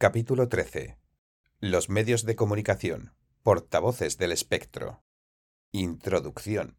Capítulo 13. Los medios de comunicación. Portavoces del espectro. Introducción.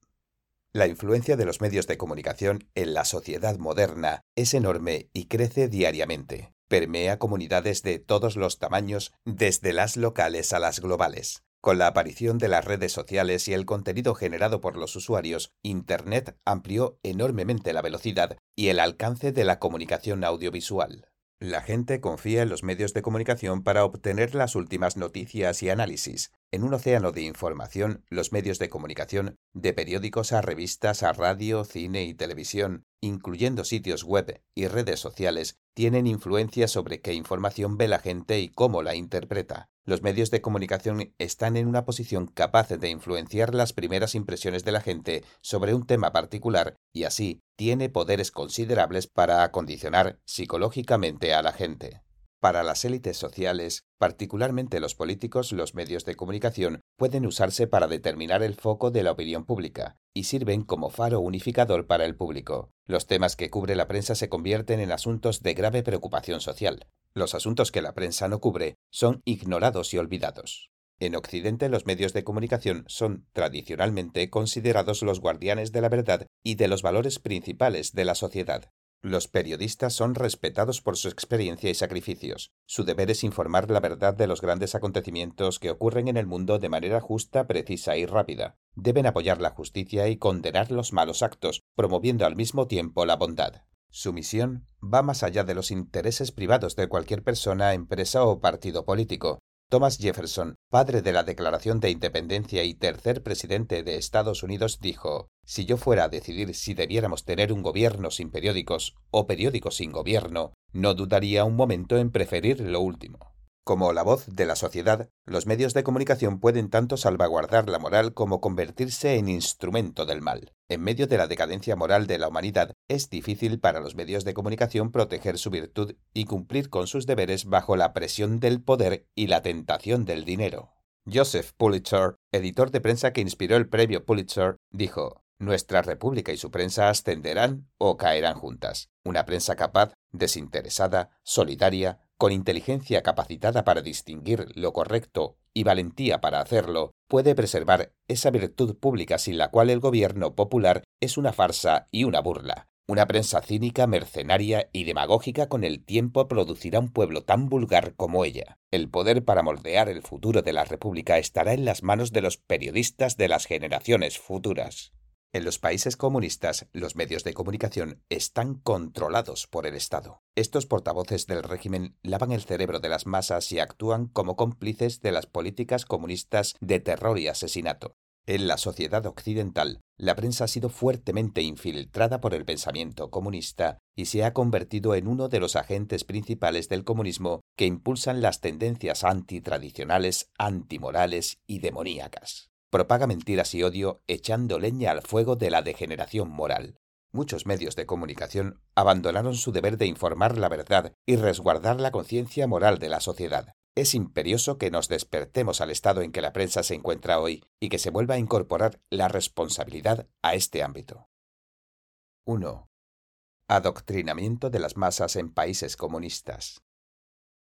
La influencia de los medios de comunicación en la sociedad moderna es enorme y crece diariamente. Permea comunidades de todos los tamaños, desde las locales a las globales. Con la aparición de las redes sociales y el contenido generado por los usuarios, Internet amplió enormemente la velocidad y el alcance de la comunicación audiovisual. La gente confía en los medios de comunicación para obtener las últimas noticias y análisis. En un océano de información, los medios de comunicación, de periódicos a revistas a radio, cine y televisión, incluyendo sitios web y redes sociales, tienen influencia sobre qué información ve la gente y cómo la interpreta. Los medios de comunicación están en una posición capaz de influenciar las primeras impresiones de la gente sobre un tema particular y así tiene poderes considerables para acondicionar psicológicamente a la gente. Para las élites sociales, particularmente los políticos, los medios de comunicación pueden usarse para determinar el foco de la opinión pública y sirven como faro unificador para el público. Los temas que cubre la prensa se convierten en asuntos de grave preocupación social. Los asuntos que la prensa no cubre son ignorados y olvidados. En Occidente los medios de comunicación son tradicionalmente considerados los guardianes de la verdad y de los valores principales de la sociedad. Los periodistas son respetados por su experiencia y sacrificios. Su deber es informar la verdad de los grandes acontecimientos que ocurren en el mundo de manera justa, precisa y rápida. Deben apoyar la justicia y condenar los malos actos, promoviendo al mismo tiempo la bondad. Su misión va más allá de los intereses privados de cualquier persona, empresa o partido político. Thomas Jefferson, padre de la Declaración de Independencia y tercer presidente de Estados Unidos, dijo Si yo fuera a decidir si debiéramos tener un gobierno sin periódicos o periódicos sin gobierno, no dudaría un momento en preferir lo último. Como la voz de la sociedad, los medios de comunicación pueden tanto salvaguardar la moral como convertirse en instrumento del mal. En medio de la decadencia moral de la humanidad, es difícil para los medios de comunicación proteger su virtud y cumplir con sus deberes bajo la presión del poder y la tentación del dinero. Joseph Pulitzer, editor de prensa que inspiró el premio Pulitzer, dijo Nuestra república y su prensa ascenderán o caerán juntas. Una prensa capaz, desinteresada, solidaria, con inteligencia capacitada para distinguir lo correcto y valentía para hacerlo, puede preservar esa virtud pública sin la cual el gobierno popular es una farsa y una burla. Una prensa cínica, mercenaria y demagógica con el tiempo producirá un pueblo tan vulgar como ella. El poder para moldear el futuro de la República estará en las manos de los periodistas de las generaciones futuras. En los países comunistas, los medios de comunicación están controlados por el Estado. Estos portavoces del régimen lavan el cerebro de las masas y actúan como cómplices de las políticas comunistas de terror y asesinato. En la sociedad occidental, la prensa ha sido fuertemente infiltrada por el pensamiento comunista y se ha convertido en uno de los agentes principales del comunismo que impulsan las tendencias antitradicionales, antimorales y demoníacas propaga mentiras y odio echando leña al fuego de la degeneración moral. Muchos medios de comunicación abandonaron su deber de informar la verdad y resguardar la conciencia moral de la sociedad. Es imperioso que nos despertemos al estado en que la prensa se encuentra hoy y que se vuelva a incorporar la responsabilidad a este ámbito. 1. Adoctrinamiento de las masas en países comunistas.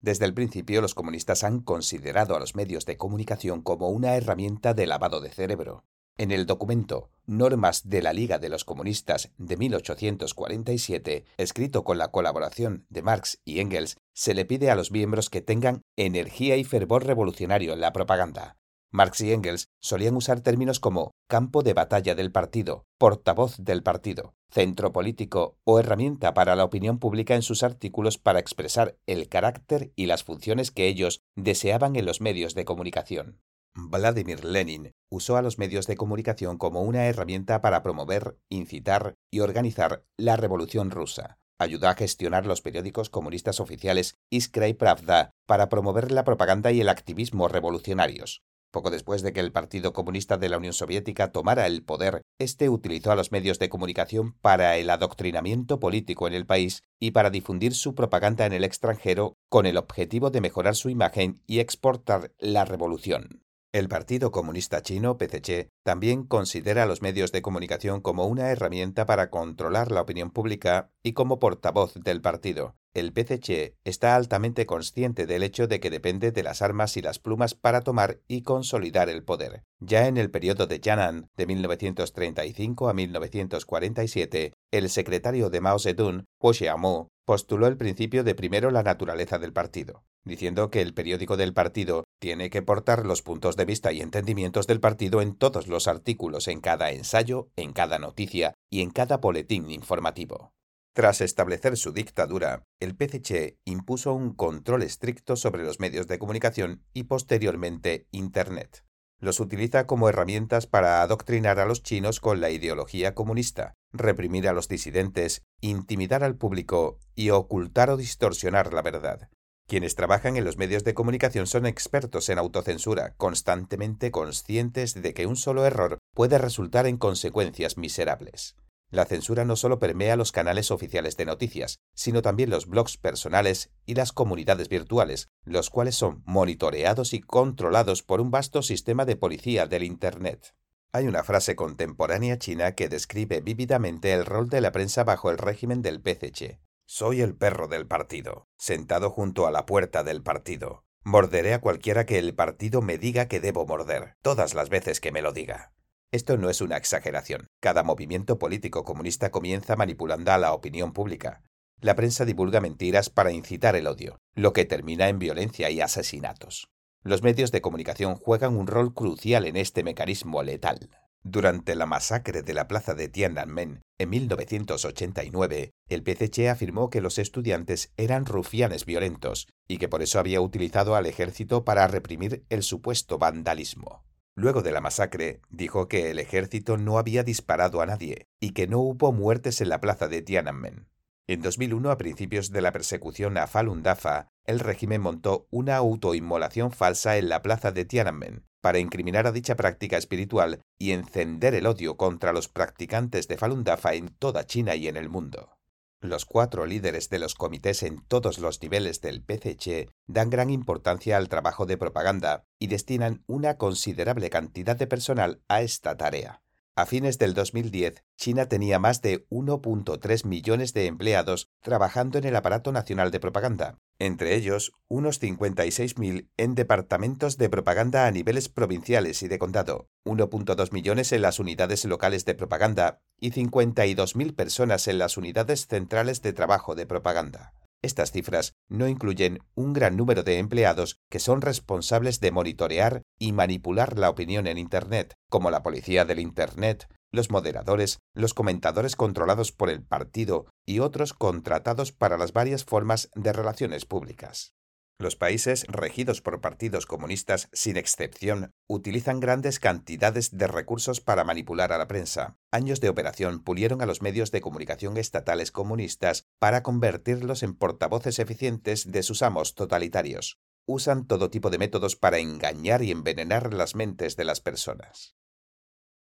Desde el principio los comunistas han considerado a los medios de comunicación como una herramienta de lavado de cerebro. En el documento Normas de la Liga de los Comunistas de 1847, escrito con la colaboración de Marx y Engels, se le pide a los miembros que tengan energía y fervor revolucionario en la propaganda. Marx y Engels solían usar términos como campo de batalla del partido, portavoz del partido, centro político o herramienta para la opinión pública en sus artículos para expresar el carácter y las funciones que ellos deseaban en los medios de comunicación. Vladimir Lenin usó a los medios de comunicación como una herramienta para promover, incitar y organizar la revolución rusa. Ayudó a gestionar los periódicos comunistas oficiales Iskra y Pravda para promover la propaganda y el activismo revolucionarios. Poco después de que el Partido Comunista de la Unión Soviética tomara el poder, este utilizó a los medios de comunicación para el adoctrinamiento político en el país y para difundir su propaganda en el extranjero con el objetivo de mejorar su imagen y exportar la revolución. El Partido Comunista Chino, PCC, también considera a los medios de comunicación como una herramienta para controlar la opinión pública y como portavoz del partido. El PCC está altamente consciente del hecho de que depende de las armas y las plumas para tomar y consolidar el poder. Ya en el periodo de Yan'an, de 1935 a 1947, el secretario de Mao Zedong, Ho Xiaomo, postuló el principio de primero la naturaleza del partido, diciendo que el periódico del partido tiene que portar los puntos de vista y entendimientos del partido en todos los artículos, en cada ensayo, en cada noticia y en cada boletín informativo. Tras establecer su dictadura, el PCC impuso un control estricto sobre los medios de comunicación y posteriormente Internet. Los utiliza como herramientas para adoctrinar a los chinos con la ideología comunista, reprimir a los disidentes, intimidar al público y ocultar o distorsionar la verdad. Quienes trabajan en los medios de comunicación son expertos en autocensura, constantemente conscientes de que un solo error puede resultar en consecuencias miserables. La censura no solo permea los canales oficiales de noticias, sino también los blogs personales y las comunidades virtuales, los cuales son monitoreados y controlados por un vasto sistema de policía del Internet. Hay una frase contemporánea china que describe vívidamente el rol de la prensa bajo el régimen del PCC. Soy el perro del partido, sentado junto a la puerta del partido. Morderé a cualquiera que el partido me diga que debo morder, todas las veces que me lo diga. Esto no es una exageración. Cada movimiento político comunista comienza manipulando a la opinión pública. La prensa divulga mentiras para incitar el odio, lo que termina en violencia y asesinatos. Los medios de comunicación juegan un rol crucial en este mecanismo letal. Durante la masacre de la plaza de Tiananmen en 1989, el PCC afirmó que los estudiantes eran rufianes violentos y que por eso había utilizado al ejército para reprimir el supuesto vandalismo. Luego de la masacre, dijo que el ejército no había disparado a nadie y que no hubo muertes en la plaza de Tiananmen. En 2001, a principios de la persecución a Falun Dafa, el régimen montó una autoinmolación falsa en la plaza de Tiananmen para incriminar a dicha práctica espiritual y encender el odio contra los practicantes de Falun Dafa en toda China y en el mundo. Los cuatro líderes de los comités en todos los niveles del PCC dan gran importancia al trabajo de propaganda y destinan una considerable cantidad de personal a esta tarea. A fines del 2010, China tenía más de 1.3 millones de empleados trabajando en el aparato nacional de propaganda, entre ellos unos 56.000 en departamentos de propaganda a niveles provinciales y de condado, 1.2 millones en las unidades locales de propaganda y 52.000 personas en las unidades centrales de trabajo de propaganda. Estas cifras no incluyen un gran número de empleados que son responsables de monitorear y manipular la opinión en Internet, como la policía del Internet, los moderadores, los comentadores controlados por el partido y otros contratados para las varias formas de relaciones públicas. Los países regidos por partidos comunistas, sin excepción, utilizan grandes cantidades de recursos para manipular a la prensa. Años de operación pulieron a los medios de comunicación estatales comunistas para convertirlos en portavoces eficientes de sus amos totalitarios. Usan todo tipo de métodos para engañar y envenenar las mentes de las personas.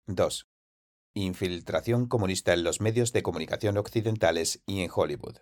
2. Infiltración comunista en los medios de comunicación occidentales y en Hollywood.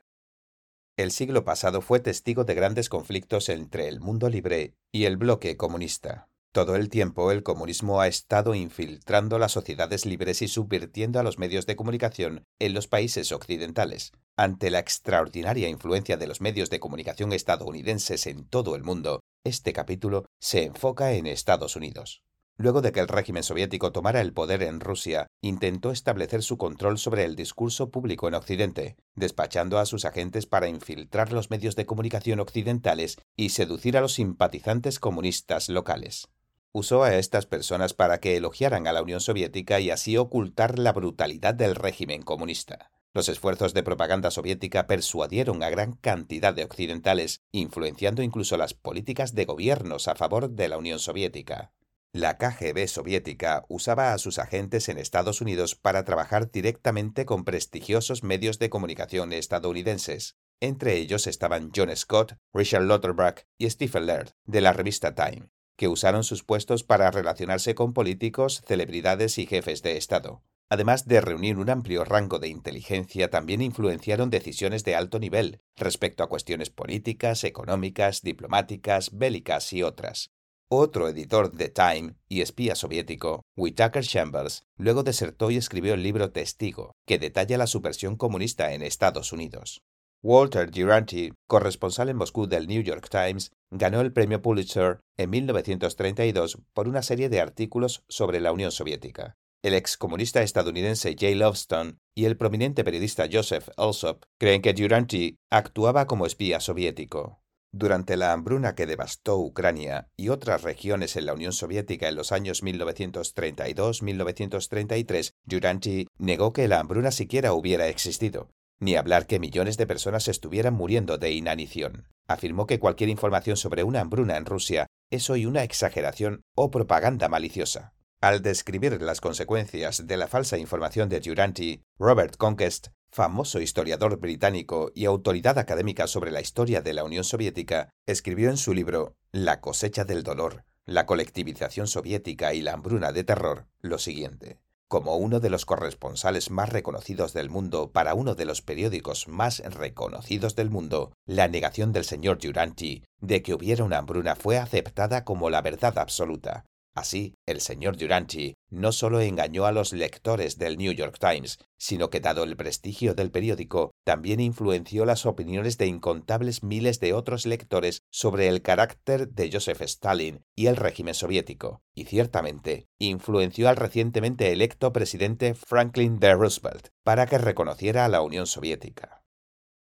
El siglo pasado fue testigo de grandes conflictos entre el mundo libre y el bloque comunista. Todo el tiempo el comunismo ha estado infiltrando las sociedades libres y subvirtiendo a los medios de comunicación en los países occidentales. Ante la extraordinaria influencia de los medios de comunicación estadounidenses en todo el mundo, este capítulo se enfoca en Estados Unidos. Luego de que el régimen soviético tomara el poder en Rusia, intentó establecer su control sobre el discurso público en Occidente, despachando a sus agentes para infiltrar los medios de comunicación occidentales y seducir a los simpatizantes comunistas locales. Usó a estas personas para que elogiaran a la Unión Soviética y así ocultar la brutalidad del régimen comunista. Los esfuerzos de propaganda soviética persuadieron a gran cantidad de occidentales, influenciando incluso las políticas de gobiernos a favor de la Unión Soviética. La KGB soviética usaba a sus agentes en Estados Unidos para trabajar directamente con prestigiosos medios de comunicación estadounidenses. Entre ellos estaban John Scott, Richard Lauterbach y Stephen Laird, de la revista Time, que usaron sus puestos para relacionarse con políticos, celebridades y jefes de Estado. Además de reunir un amplio rango de inteligencia, también influenciaron decisiones de alto nivel respecto a cuestiones políticas, económicas, diplomáticas, bélicas y otras. Otro editor de Time y espía soviético, Whitaker Chambers, luego desertó y escribió el libro Testigo, que detalla la subversión comunista en Estados Unidos. Walter Duranty, corresponsal en Moscú del New York Times, ganó el premio Pulitzer en 1932 por una serie de artículos sobre la Unión Soviética. El excomunista estadounidense Jay Lovestone y el prominente periodista Joseph Alsop creen que Duranty actuaba como espía soviético. Durante la hambruna que devastó Ucrania y otras regiones en la Unión Soviética en los años 1932-1933, Duranty negó que la hambruna siquiera hubiera existido, ni hablar que millones de personas estuvieran muriendo de inanición. Afirmó que cualquier información sobre una hambruna en Rusia es hoy una exageración o propaganda maliciosa. Al describir las consecuencias de la falsa información de Duranty, Robert Conquest, famoso historiador británico y autoridad académica sobre la historia de la Unión Soviética, escribió en su libro La cosecha del dolor, la colectivización soviética y la hambruna de terror lo siguiente. Como uno de los corresponsales más reconocidos del mundo para uno de los periódicos más reconocidos del mundo, la negación del señor Duranty de que hubiera una hambruna fue aceptada como la verdad absoluta, Así, el señor Duranty no solo engañó a los lectores del New York Times, sino que dado el prestigio del periódico, también influenció las opiniones de incontables miles de otros lectores sobre el carácter de Joseph Stalin y el régimen soviético, y ciertamente influenció al recientemente electo presidente Franklin D. Roosevelt para que reconociera a la Unión Soviética.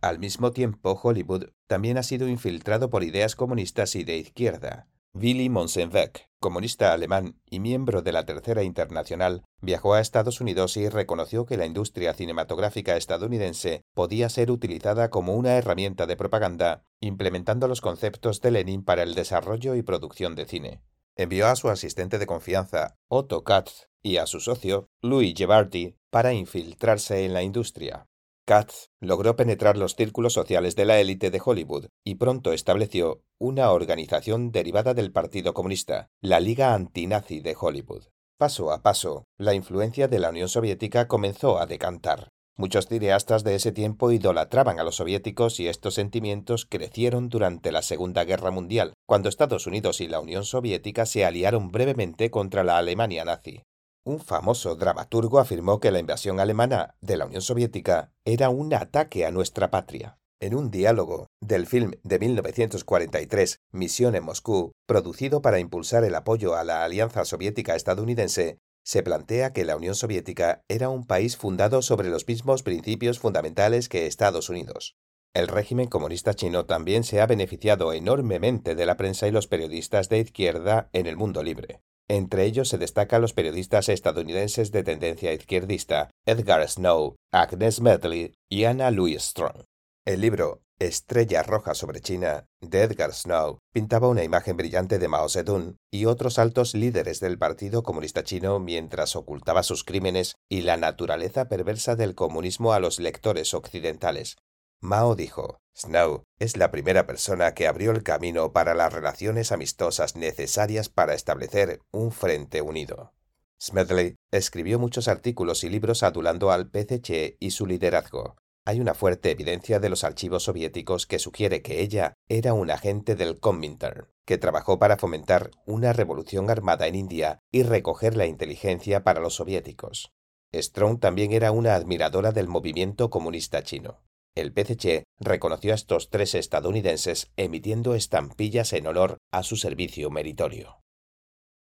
Al mismo tiempo, Hollywood también ha sido infiltrado por ideas comunistas y de izquierda. Willy Monsenbeck, comunista alemán y miembro de la Tercera Internacional, viajó a Estados Unidos y reconoció que la industria cinematográfica estadounidense podía ser utilizada como una herramienta de propaganda, implementando los conceptos de Lenin para el desarrollo y producción de cine. Envió a su asistente de confianza, Otto Katz, y a su socio, Louis Gevardi, para infiltrarse en la industria. Katz logró penetrar los círculos sociales de la élite de Hollywood y pronto estableció una organización derivada del Partido Comunista, la Liga Antinazi de Hollywood. Paso a paso, la influencia de la Unión Soviética comenzó a decantar. Muchos cineastas de ese tiempo idolatraban a los soviéticos y estos sentimientos crecieron durante la Segunda Guerra Mundial, cuando Estados Unidos y la Unión Soviética se aliaron brevemente contra la Alemania nazi. Un famoso dramaturgo afirmó que la invasión alemana de la Unión Soviética era un ataque a nuestra patria. En un diálogo del film de 1943, Misión en Moscú, producido para impulsar el apoyo a la Alianza Soviética Estadounidense, se plantea que la Unión Soviética era un país fundado sobre los mismos principios fundamentales que Estados Unidos. El régimen comunista chino también se ha beneficiado enormemente de la prensa y los periodistas de izquierda en el mundo libre. Entre ellos se destacan los periodistas estadounidenses de tendencia izquierdista Edgar Snow, Agnes Medley y Anna Louise Strong. El libro Estrella Roja sobre China de Edgar Snow pintaba una imagen brillante de Mao Zedong y otros altos líderes del Partido Comunista Chino mientras ocultaba sus crímenes y la naturaleza perversa del comunismo a los lectores occidentales. Mao dijo, Snow es la primera persona que abrió el camino para las relaciones amistosas necesarias para establecer un frente unido. Smedley escribió muchos artículos y libros adulando al PCC y su liderazgo. Hay una fuerte evidencia de los archivos soviéticos que sugiere que ella era un agente del Comintern, que trabajó para fomentar una revolución armada en India y recoger la inteligencia para los soviéticos. Strong también era una admiradora del movimiento comunista chino. El PCC reconoció a estos tres estadounidenses emitiendo estampillas en honor a su servicio meritorio.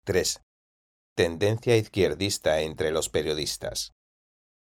3. Tendencia izquierdista entre los periodistas.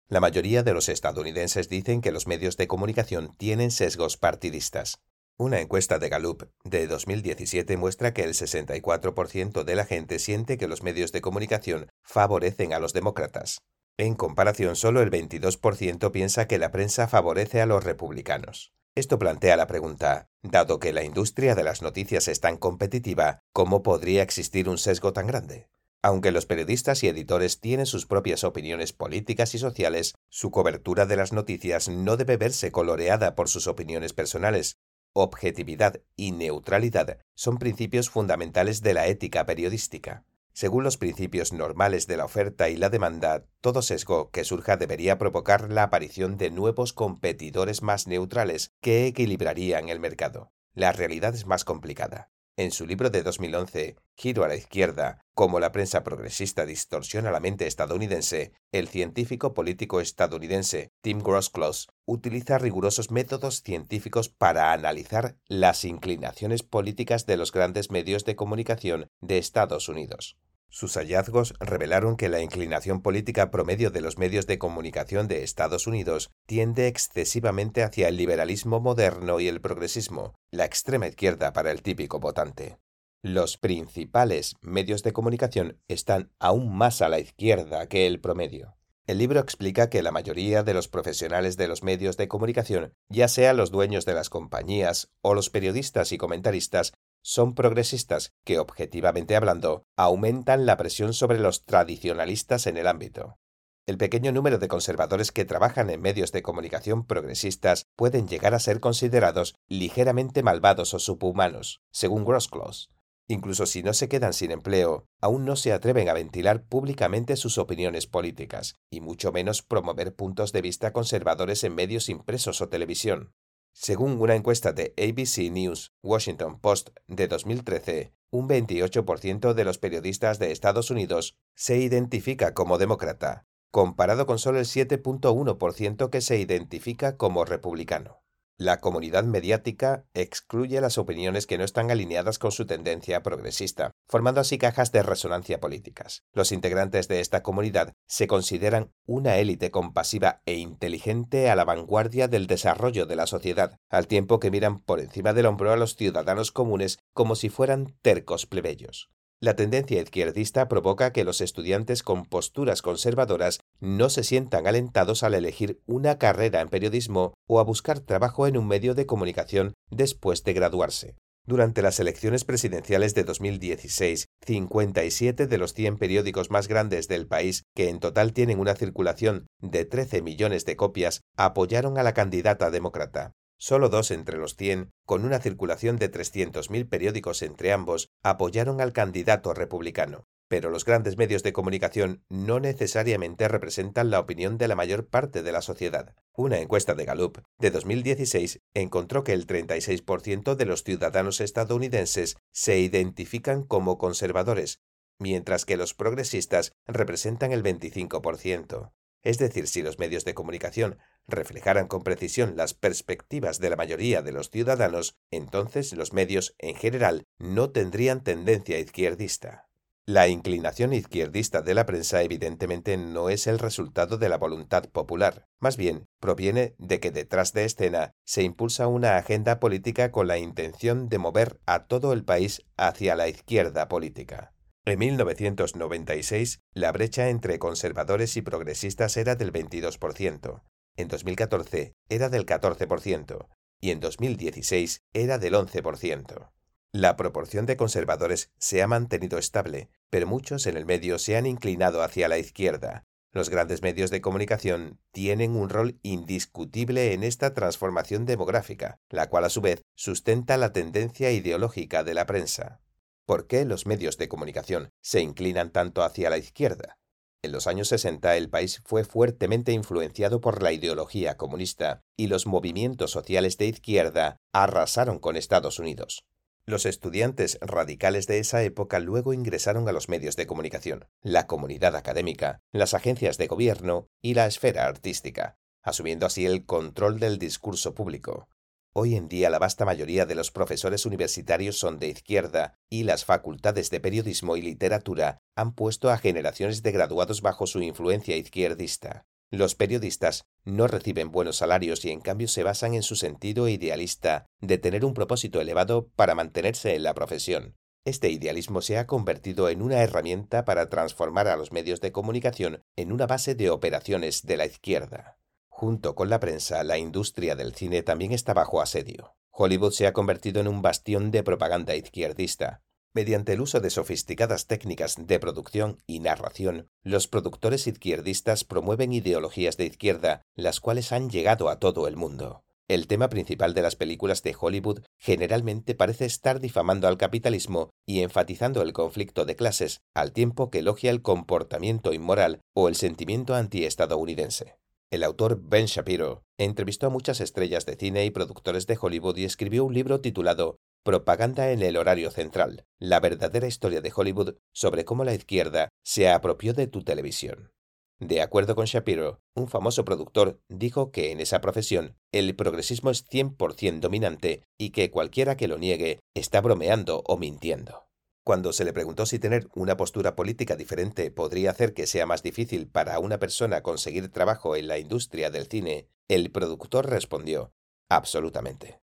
La mayoría de los estadounidenses dicen que los medios de comunicación tienen sesgos partidistas. Una encuesta de Gallup de 2017 muestra que el 64% de la gente siente que los medios de comunicación favorecen a los demócratas. En comparación, solo el 22% piensa que la prensa favorece a los republicanos. Esto plantea la pregunta, dado que la industria de las noticias es tan competitiva, ¿cómo podría existir un sesgo tan grande? Aunque los periodistas y editores tienen sus propias opiniones políticas y sociales, su cobertura de las noticias no debe verse coloreada por sus opiniones personales. Objetividad y neutralidad son principios fundamentales de la ética periodística. Según los principios normales de la oferta y la demanda, todo sesgo que surja debería provocar la aparición de nuevos competidores más neutrales que equilibrarían el mercado. La realidad es más complicada. En su libro de 2011, Giro a la izquierda, cómo la prensa progresista distorsiona la mente estadounidense, el científico político estadounidense Tim Grossclose utiliza rigurosos métodos científicos para analizar las inclinaciones políticas de los grandes medios de comunicación de Estados Unidos. Sus hallazgos revelaron que la inclinación política promedio de los medios de comunicación de Estados Unidos tiende excesivamente hacia el liberalismo moderno y el progresismo, la extrema izquierda para el típico votante. Los principales medios de comunicación están aún más a la izquierda que el promedio. El libro explica que la mayoría de los profesionales de los medios de comunicación, ya sea los dueños de las compañías o los periodistas y comentaristas, son progresistas que, objetivamente hablando, aumentan la presión sobre los tradicionalistas en el ámbito. El pequeño número de conservadores que trabajan en medios de comunicación progresistas pueden llegar a ser considerados ligeramente malvados o subhumanos, según Grossclose. Incluso si no se quedan sin empleo, aún no se atreven a ventilar públicamente sus opiniones políticas, y mucho menos promover puntos de vista conservadores en medios impresos o televisión. Según una encuesta de ABC News Washington Post de 2013, un 28% de los periodistas de Estados Unidos se identifica como demócrata, comparado con solo el 7.1% que se identifica como republicano. La comunidad mediática excluye las opiniones que no están alineadas con su tendencia progresista, formando así cajas de resonancia políticas. Los integrantes de esta comunidad se consideran una élite compasiva e inteligente a la vanguardia del desarrollo de la sociedad, al tiempo que miran por encima del hombro a los ciudadanos comunes como si fueran tercos plebeyos. La tendencia izquierdista provoca que los estudiantes con posturas conservadoras no se sientan alentados al elegir una carrera en periodismo o a buscar trabajo en un medio de comunicación después de graduarse. Durante las elecciones presidenciales de 2016, 57 de los 100 periódicos más grandes del país, que en total tienen una circulación de 13 millones de copias, apoyaron a la candidata demócrata. Solo dos entre los cien, con una circulación de 300.000 periódicos entre ambos, apoyaron al candidato republicano. Pero los grandes medios de comunicación no necesariamente representan la opinión de la mayor parte de la sociedad. Una encuesta de Gallup de 2016 encontró que el 36% de los ciudadanos estadounidenses se identifican como conservadores, mientras que los progresistas representan el 25%. Es decir, si los medios de comunicación reflejaran con precisión las perspectivas de la mayoría de los ciudadanos, entonces los medios, en general, no tendrían tendencia izquierdista. La inclinación izquierdista de la prensa evidentemente no es el resultado de la voluntad popular, más bien proviene de que detrás de escena se impulsa una agenda política con la intención de mover a todo el país hacia la izquierda política. En 1996, la brecha entre conservadores y progresistas era del 22%, en 2014 era del 14% y en 2016 era del 11%. La proporción de conservadores se ha mantenido estable, pero muchos en el medio se han inclinado hacia la izquierda. Los grandes medios de comunicación tienen un rol indiscutible en esta transformación demográfica, la cual a su vez sustenta la tendencia ideológica de la prensa. ¿Por qué los medios de comunicación se inclinan tanto hacia la izquierda? En los años 60 el país fue fuertemente influenciado por la ideología comunista y los movimientos sociales de izquierda arrasaron con Estados Unidos. Los estudiantes radicales de esa época luego ingresaron a los medios de comunicación, la comunidad académica, las agencias de gobierno y la esfera artística, asumiendo así el control del discurso público. Hoy en día la vasta mayoría de los profesores universitarios son de izquierda y las facultades de periodismo y literatura han puesto a generaciones de graduados bajo su influencia izquierdista. Los periodistas no reciben buenos salarios y en cambio se basan en su sentido idealista de tener un propósito elevado para mantenerse en la profesión. Este idealismo se ha convertido en una herramienta para transformar a los medios de comunicación en una base de operaciones de la izquierda. Junto con la prensa, la industria del cine también está bajo asedio. Hollywood se ha convertido en un bastión de propaganda izquierdista. Mediante el uso de sofisticadas técnicas de producción y narración, los productores izquierdistas promueven ideologías de izquierda, las cuales han llegado a todo el mundo. El tema principal de las películas de Hollywood generalmente parece estar difamando al capitalismo y enfatizando el conflicto de clases, al tiempo que elogia el comportamiento inmoral o el sentimiento antiestadounidense. El autor Ben Shapiro entrevistó a muchas estrellas de cine y productores de Hollywood y escribió un libro titulado Propaganda en el horario central, la verdadera historia de Hollywood sobre cómo la izquierda se apropió de tu televisión. De acuerdo con Shapiro, un famoso productor dijo que en esa profesión el progresismo es 100% dominante y que cualquiera que lo niegue está bromeando o mintiendo. Cuando se le preguntó si tener una postura política diferente podría hacer que sea más difícil para una persona conseguir trabajo en la industria del cine, el productor respondió, absolutamente.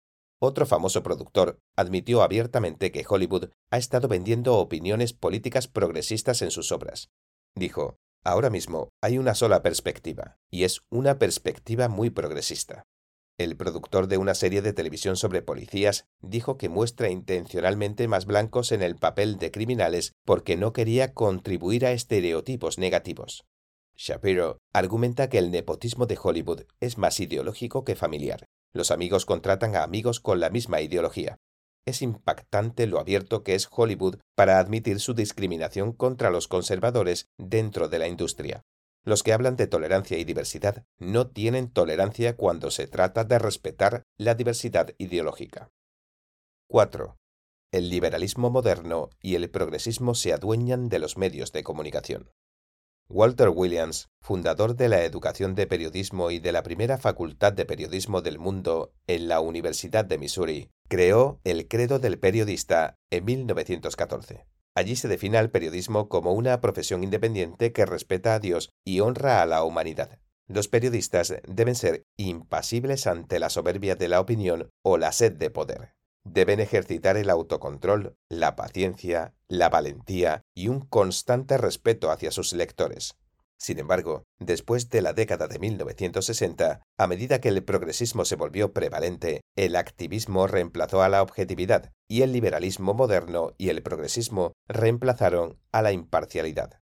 Otro famoso productor admitió abiertamente que Hollywood ha estado vendiendo opiniones políticas progresistas en sus obras. Dijo, Ahora mismo hay una sola perspectiva, y es una perspectiva muy progresista. El productor de una serie de televisión sobre policías dijo que muestra intencionalmente más blancos en el papel de criminales porque no quería contribuir a estereotipos negativos. Shapiro argumenta que el nepotismo de Hollywood es más ideológico que familiar. Los amigos contratan a amigos con la misma ideología. Es impactante lo abierto que es Hollywood para admitir su discriminación contra los conservadores dentro de la industria. Los que hablan de tolerancia y diversidad no tienen tolerancia cuando se trata de respetar la diversidad ideológica. 4. El liberalismo moderno y el progresismo se adueñan de los medios de comunicación. Walter Williams, fundador de la educación de periodismo y de la primera facultad de periodismo del mundo en la Universidad de Missouri, creó el Credo del Periodista en 1914. Allí se define al periodismo como una profesión independiente que respeta a Dios y honra a la humanidad. Los periodistas deben ser impasibles ante la soberbia de la opinión o la sed de poder. Deben ejercitar el autocontrol, la paciencia, la valentía y un constante respeto hacia sus lectores. Sin embargo, después de la década de 1960, a medida que el progresismo se volvió prevalente, el activismo reemplazó a la objetividad y el liberalismo moderno y el progresismo reemplazaron a la imparcialidad.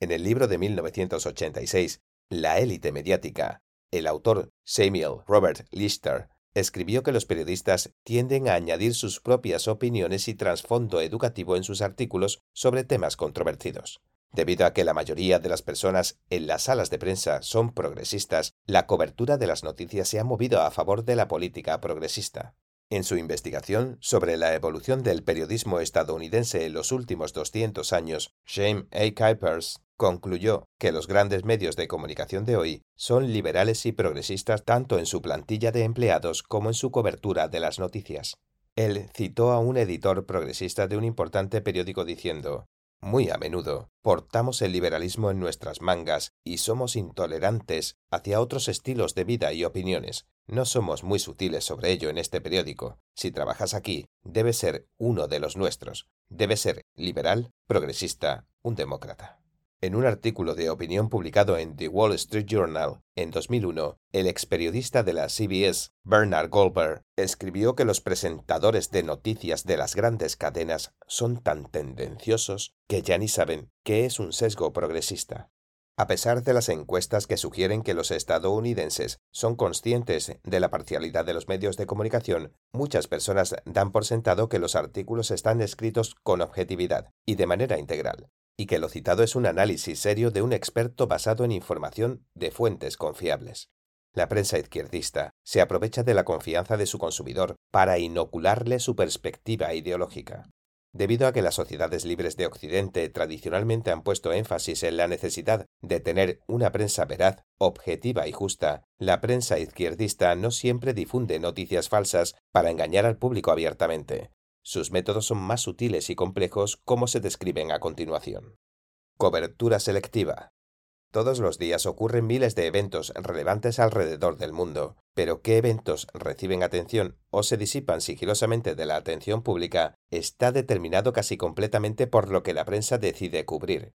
En el libro de 1986, La élite mediática, el autor Samuel Robert Lister Escribió que los periodistas tienden a añadir sus propias opiniones y trasfondo educativo en sus artículos sobre temas controvertidos. Debido a que la mayoría de las personas en las salas de prensa son progresistas, la cobertura de las noticias se ha movido a favor de la política progresista. En su investigación sobre la evolución del periodismo estadounidense en los últimos 200 años, James A. Kuipers concluyó que los grandes medios de comunicación de hoy son liberales y progresistas tanto en su plantilla de empleados como en su cobertura de las noticias. Él citó a un editor progresista de un importante periódico diciendo Muy a menudo portamos el liberalismo en nuestras mangas y somos intolerantes hacia otros estilos de vida y opiniones. No somos muy sutiles sobre ello en este periódico. Si trabajas aquí, debe ser uno de los nuestros. Debe ser liberal, progresista, un demócrata. En un artículo de opinión publicado en The Wall Street Journal en 2001, el experiodista de la CBS, Bernard Goldberg, escribió que los presentadores de noticias de las grandes cadenas son tan tendenciosos que ya ni saben qué es un sesgo progresista. A pesar de las encuestas que sugieren que los estadounidenses son conscientes de la parcialidad de los medios de comunicación, muchas personas dan por sentado que los artículos están escritos con objetividad y de manera integral, y que lo citado es un análisis serio de un experto basado en información de fuentes confiables. La prensa izquierdista se aprovecha de la confianza de su consumidor para inocularle su perspectiva ideológica. Debido a que las sociedades libres de Occidente tradicionalmente han puesto énfasis en la necesidad de tener una prensa veraz, objetiva y justa, la prensa izquierdista no siempre difunde noticias falsas para engañar al público abiertamente, sus métodos son más sutiles y complejos como se describen a continuación. Cobertura selectiva. Todos los días ocurren miles de eventos relevantes alrededor del mundo, pero qué eventos reciben atención o se disipan sigilosamente de la atención pública está determinado casi completamente por lo que la prensa decide cubrir.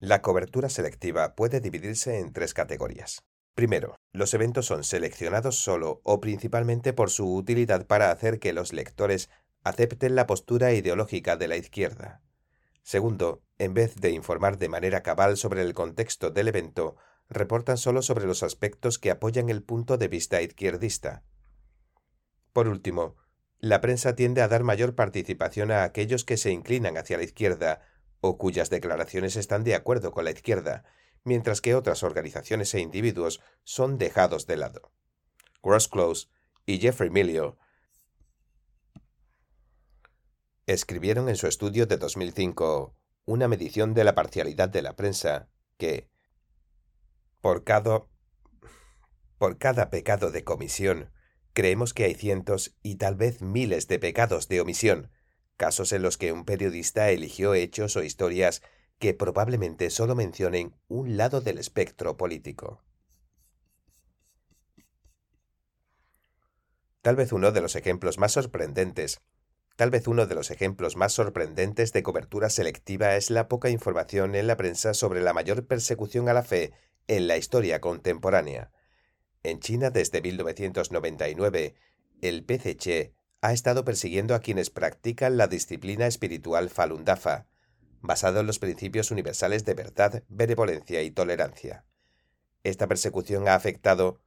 La cobertura selectiva puede dividirse en tres categorías. Primero, los eventos son seleccionados solo o principalmente por su utilidad para hacer que los lectores acepten la postura ideológica de la izquierda. Segundo, en vez de informar de manera cabal sobre el contexto del evento, reportan solo sobre los aspectos que apoyan el punto de vista izquierdista. Por último, la prensa tiende a dar mayor participación a aquellos que se inclinan hacia la izquierda o cuyas declaraciones están de acuerdo con la izquierda, mientras que otras organizaciones e individuos son dejados de lado. Grossclose y Jeffrey Milio escribieron en su estudio de 2005 una medición de la parcialidad de la prensa que, por cada, por cada pecado de comisión, creemos que hay cientos y tal vez miles de pecados de omisión, casos en los que un periodista eligió hechos o historias que probablemente solo mencionen un lado del espectro político. Tal vez uno de los ejemplos más sorprendentes, tal vez uno de los ejemplos más sorprendentes de cobertura selectiva es la poca información en la prensa sobre la mayor persecución a la fe en la historia contemporánea. En China desde 1999, el PCC ha estado persiguiendo a quienes practican la disciplina espiritual Falun Dafa, basado en los principios universales de verdad, benevolencia y tolerancia. Esta persecución ha afectado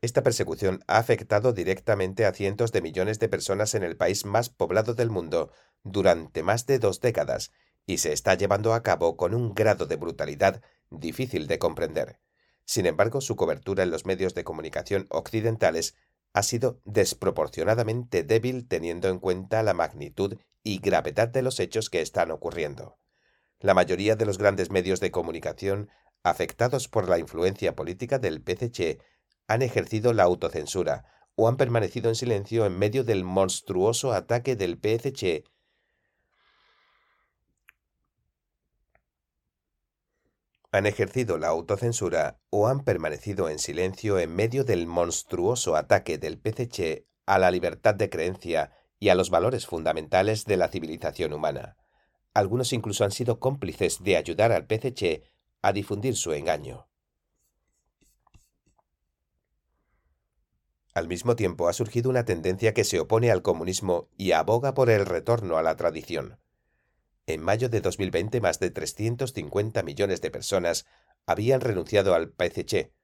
esta persecución ha afectado directamente a cientos de millones de personas en el país más poblado del mundo durante más de dos décadas y se está llevando a cabo con un grado de brutalidad difícil de comprender. Sin embargo, su cobertura en los medios de comunicación occidentales ha sido desproporcionadamente débil teniendo en cuenta la magnitud y gravedad de los hechos que están ocurriendo. La mayoría de los grandes medios de comunicación afectados por la influencia política del PCC han ejercido la autocensura o han permanecido en silencio en medio del monstruoso ataque del PCC han ejercido la autocensura o han permanecido en silencio en medio del monstruoso ataque del PCC a la libertad de creencia y a los valores fundamentales de la civilización humana. Algunos incluso han sido cómplices de ayudar al PCC a difundir su engaño. Al mismo tiempo ha surgido una tendencia que se opone al comunismo y aboga por el retorno a la tradición. En mayo de 2020, más de 350 millones de personas habían renunciado al PCC.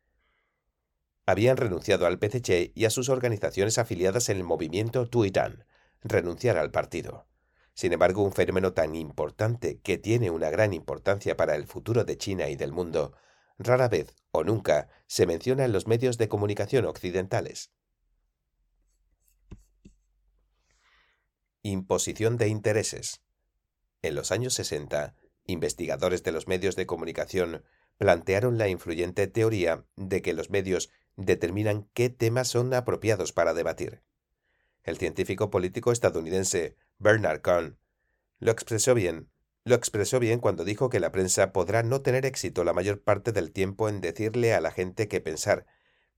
Habían renunciado al PCC y a sus organizaciones afiliadas en el movimiento Tuitán, renunciar al partido. Sin embargo, un fenómeno tan importante que tiene una gran importancia para el futuro de China y del mundo, rara vez o nunca se menciona en los medios de comunicación occidentales. Imposición de intereses. En los años 60, investigadores de los medios de comunicación plantearon la influyente teoría de que los medios determinan qué temas son apropiados para debatir. El científico político estadounidense Bernard Cohn lo expresó bien, lo expresó bien cuando dijo que la prensa podrá no tener éxito la mayor parte del tiempo en decirle a la gente qué pensar,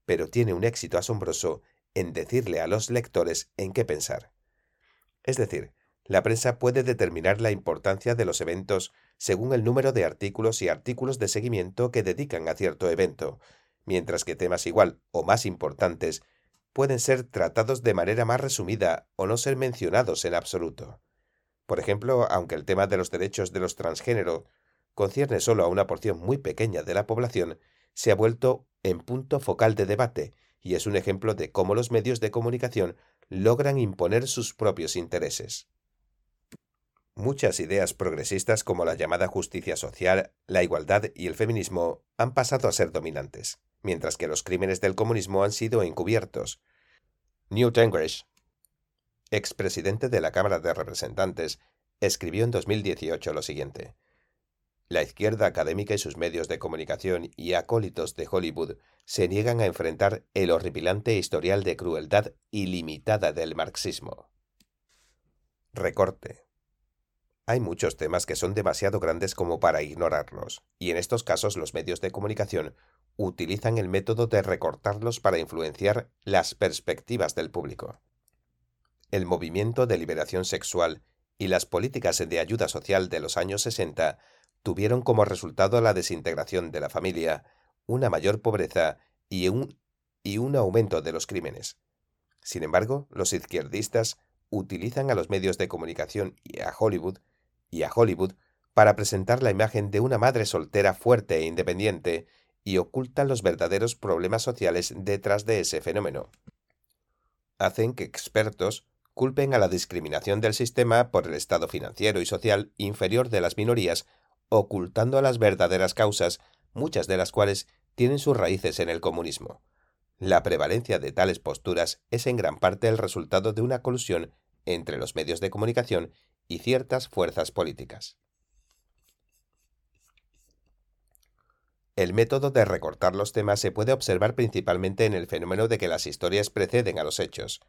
pero tiene un éxito asombroso en decirle a los lectores en qué pensar. Es decir, la prensa puede determinar la importancia de los eventos según el número de artículos y artículos de seguimiento que dedican a cierto evento, mientras que temas igual o más importantes pueden ser tratados de manera más resumida o no ser mencionados en absoluto. Por ejemplo, aunque el tema de los derechos de los transgénero concierne solo a una porción muy pequeña de la población, se ha vuelto en punto focal de debate y es un ejemplo de cómo los medios de comunicación logran imponer sus propios intereses. Muchas ideas progresistas como la llamada justicia social, la igualdad y el feminismo han pasado a ser dominantes, mientras que los crímenes del comunismo han sido encubiertos. Newt Gingrich, expresidente de la Cámara de Representantes, escribió en 2018 lo siguiente. La izquierda académica y sus medios de comunicación y acólitos de Hollywood se niegan a enfrentar el horripilante historial de crueldad ilimitada del marxismo. Recorte. Hay muchos temas que son demasiado grandes como para ignorarlos, y en estos casos los medios de comunicación utilizan el método de recortarlos para influenciar las perspectivas del público. El movimiento de liberación sexual y las políticas de ayuda social de los años 60 tuvieron como resultado la desintegración de la familia, una mayor pobreza y un, y un aumento de los crímenes. Sin embargo, los izquierdistas utilizan a los medios de comunicación y a Hollywood y a Hollywood para presentar la imagen de una madre soltera fuerte e independiente y ocultan los verdaderos problemas sociales detrás de ese fenómeno. Hacen que expertos culpen a la discriminación del sistema por el estado financiero y social inferior de las minorías, ocultando las verdaderas causas, muchas de las cuales tienen sus raíces en el comunismo. La prevalencia de tales posturas es en gran parte el resultado de una colusión entre los medios de comunicación y ciertas fuerzas políticas. El método de recortar los temas se puede observar principalmente en el fenómeno de que las historias preceden a los hechos.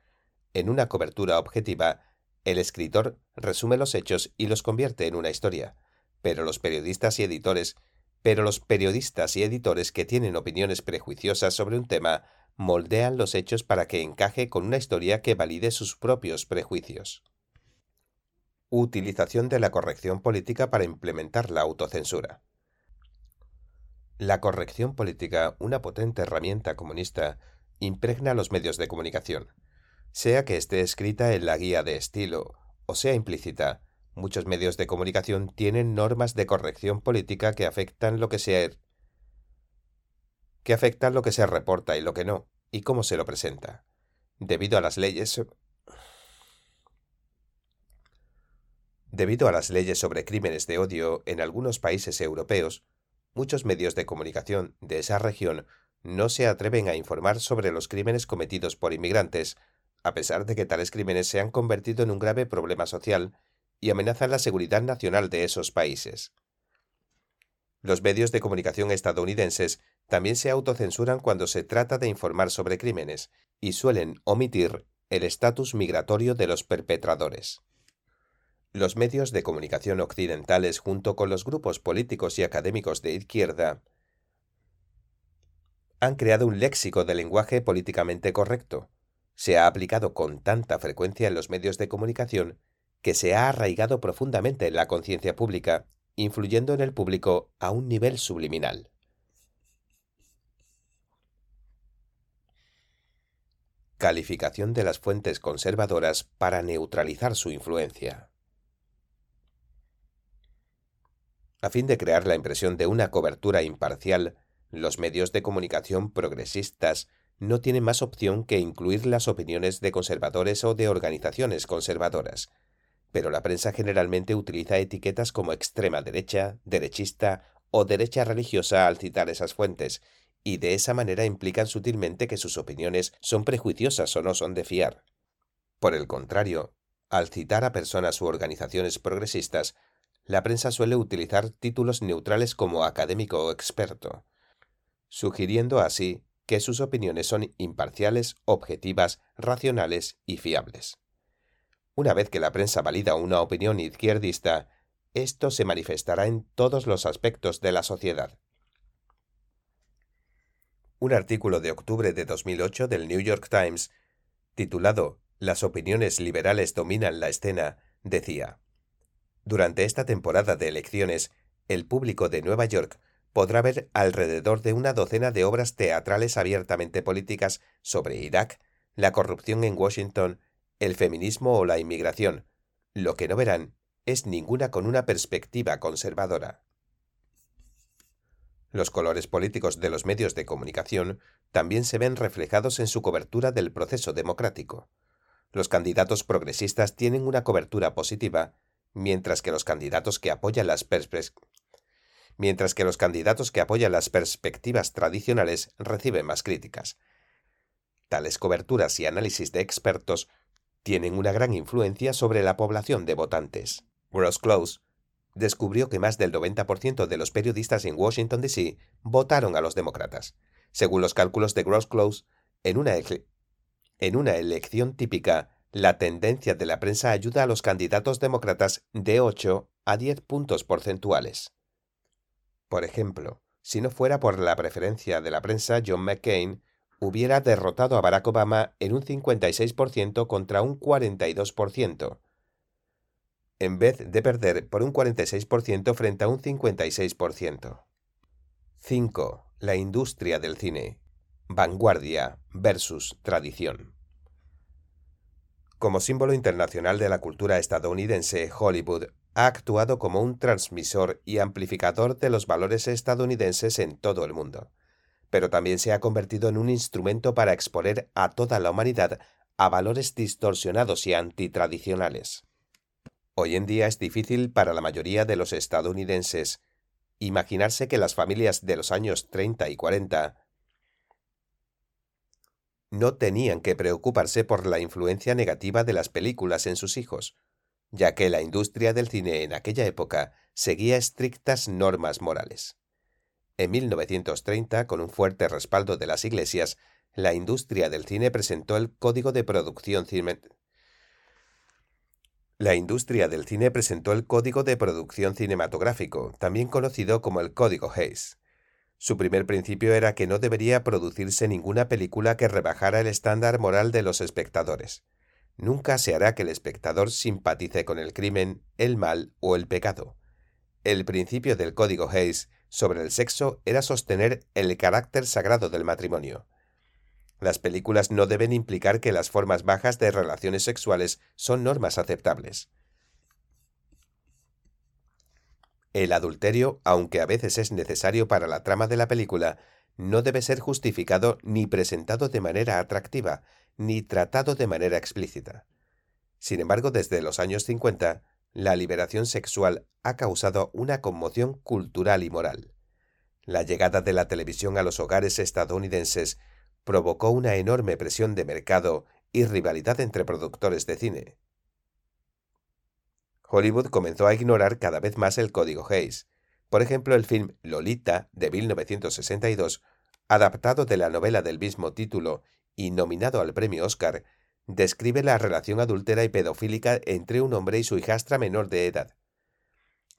En una cobertura objetiva, el escritor resume los hechos y los convierte en una historia, pero los periodistas y editores, pero los periodistas y editores que tienen opiniones prejuiciosas sobre un tema moldean los hechos para que encaje con una historia que valide sus propios prejuicios. Utilización de la corrección política para implementar la autocensura. La corrección política, una potente herramienta comunista, impregna los medios de comunicación. Sea que esté escrita en la guía de estilo o sea implícita, muchos medios de comunicación tienen normas de corrección política que afectan lo que se que afectan lo que se reporta y lo que no, y cómo se lo presenta. Debido a las leyes Debido a las leyes sobre crímenes de odio en algunos países europeos, muchos medios de comunicación de esa región no se atreven a informar sobre los crímenes cometidos por inmigrantes, a pesar de que tales crímenes se han convertido en un grave problema social y amenazan la seguridad nacional de esos países. Los medios de comunicación estadounidenses también se autocensuran cuando se trata de informar sobre crímenes y suelen omitir el estatus migratorio de los perpetradores. Los medios de comunicación occidentales, junto con los grupos políticos y académicos de izquierda, han creado un léxico de lenguaje políticamente correcto. Se ha aplicado con tanta frecuencia en los medios de comunicación que se ha arraigado profundamente en la conciencia pública, influyendo en el público a un nivel subliminal. Calificación de las fuentes conservadoras para neutralizar su influencia. A fin de crear la impresión de una cobertura imparcial, los medios de comunicación progresistas no tienen más opción que incluir las opiniones de conservadores o de organizaciones conservadoras, pero la prensa generalmente utiliza etiquetas como extrema derecha, derechista o derecha religiosa al citar esas fuentes, y de esa manera implican sutilmente que sus opiniones son prejuiciosas o no son de fiar. Por el contrario, al citar a personas u organizaciones progresistas, la prensa suele utilizar títulos neutrales como académico o experto, sugiriendo así que sus opiniones son imparciales, objetivas, racionales y fiables. Una vez que la prensa valida una opinión izquierdista, esto se manifestará en todos los aspectos de la sociedad. Un artículo de octubre de 2008 del New York Times, titulado Las opiniones liberales dominan la escena, decía durante esta temporada de elecciones, el público de Nueva York podrá ver alrededor de una docena de obras teatrales abiertamente políticas sobre Irak, la corrupción en Washington, el feminismo o la inmigración. Lo que no verán es ninguna con una perspectiva conservadora. Los colores políticos de los medios de comunicación también se ven reflejados en su cobertura del proceso democrático. Los candidatos progresistas tienen una cobertura positiva mientras que los candidatos que apoyan las perspectivas tradicionales reciben más críticas. Tales coberturas y análisis de expertos tienen una gran influencia sobre la población de votantes. Gross Close descubrió que más del 90% de los periodistas en Washington, D.C. votaron a los demócratas. Según los cálculos de Gross Close, en una elección típica, la tendencia de la prensa ayuda a los candidatos demócratas de 8 a 10 puntos porcentuales. Por ejemplo, si no fuera por la preferencia de la prensa, John McCain hubiera derrotado a Barack Obama en un 56% contra un 42%, en vez de perder por un 46% frente a un 56%. 5. La industria del cine. Vanguardia versus tradición. Como símbolo internacional de la cultura estadounidense, Hollywood ha actuado como un transmisor y amplificador de los valores estadounidenses en todo el mundo. pero también se ha convertido en un instrumento para exponer a toda la humanidad a valores distorsionados y antitradicionales. Hoy en día es difícil para la mayoría de los estadounidenses imaginarse que las familias de los años 30 y 40 no tenían que preocuparse por la influencia negativa de las películas en sus hijos, ya que la industria del cine en aquella época seguía estrictas normas morales. En 1930, con un fuerte respaldo de las iglesias, la industria del cine presentó el Código de Producción La industria del cine presentó el Código de Producción Cinematográfico, también conocido como el Código Hayes. Su primer principio era que no debería producirse ninguna película que rebajara el estándar moral de los espectadores. Nunca se hará que el espectador simpatice con el crimen, el mal o el pecado. El principio del Código Hayes sobre el sexo era sostener el carácter sagrado del matrimonio. Las películas no deben implicar que las formas bajas de relaciones sexuales son normas aceptables. El adulterio, aunque a veces es necesario para la trama de la película, no debe ser justificado ni presentado de manera atractiva, ni tratado de manera explícita. Sin embargo, desde los años 50, la liberación sexual ha causado una conmoción cultural y moral. La llegada de la televisión a los hogares estadounidenses provocó una enorme presión de mercado y rivalidad entre productores de cine. Hollywood comenzó a ignorar cada vez más el código Hayes. Por ejemplo, el film Lolita de 1962, adaptado de la novela del mismo título y nominado al premio Oscar, describe la relación adúltera y pedofílica entre un hombre y su hijastra menor de edad.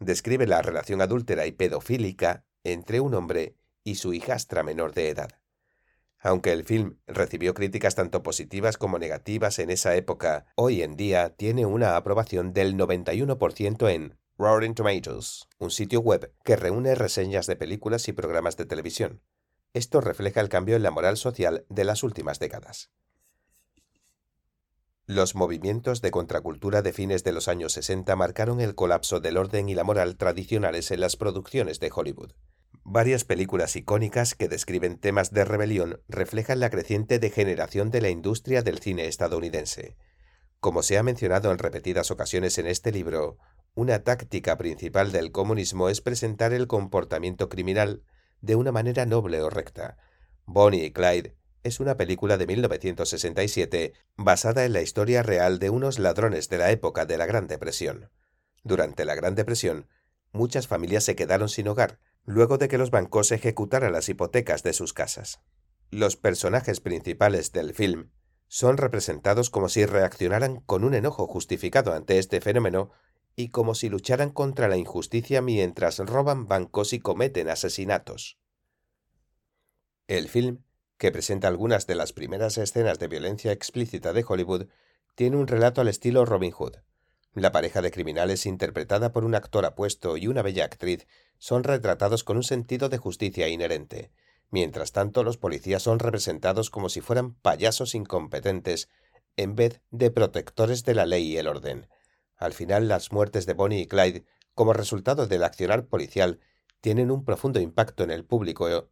Describe la relación adúltera y pedofílica entre un hombre y su hijastra menor de edad. Aunque el film recibió críticas tanto positivas como negativas en esa época, hoy en día tiene una aprobación del 91% en Roaring Tomatoes, un sitio web que reúne reseñas de películas y programas de televisión. Esto refleja el cambio en la moral social de las últimas décadas. Los movimientos de contracultura de fines de los años 60 marcaron el colapso del orden y la moral tradicionales en las producciones de Hollywood. Varias películas icónicas que describen temas de rebelión reflejan la creciente degeneración de la industria del cine estadounidense. Como se ha mencionado en repetidas ocasiones en este libro, una táctica principal del comunismo es presentar el comportamiento criminal de una manera noble o recta. Bonnie y Clyde es una película de 1967 basada en la historia real de unos ladrones de la época de la Gran Depresión. Durante la Gran Depresión, muchas familias se quedaron sin hogar, luego de que los bancos ejecutaran las hipotecas de sus casas. Los personajes principales del film son representados como si reaccionaran con un enojo justificado ante este fenómeno y como si lucharan contra la injusticia mientras roban bancos y cometen asesinatos. El film que presenta algunas de las primeras escenas de violencia explícita de Hollywood, tiene un relato al estilo Robin Hood. La pareja de criminales interpretada por un actor apuesto y una bella actriz son retratados con un sentido de justicia inherente. Mientras tanto, los policías son representados como si fueran payasos incompetentes en vez de protectores de la ley y el orden. Al final, las muertes de Bonnie y Clyde, como resultado del accionar policial, tienen un profundo impacto en el público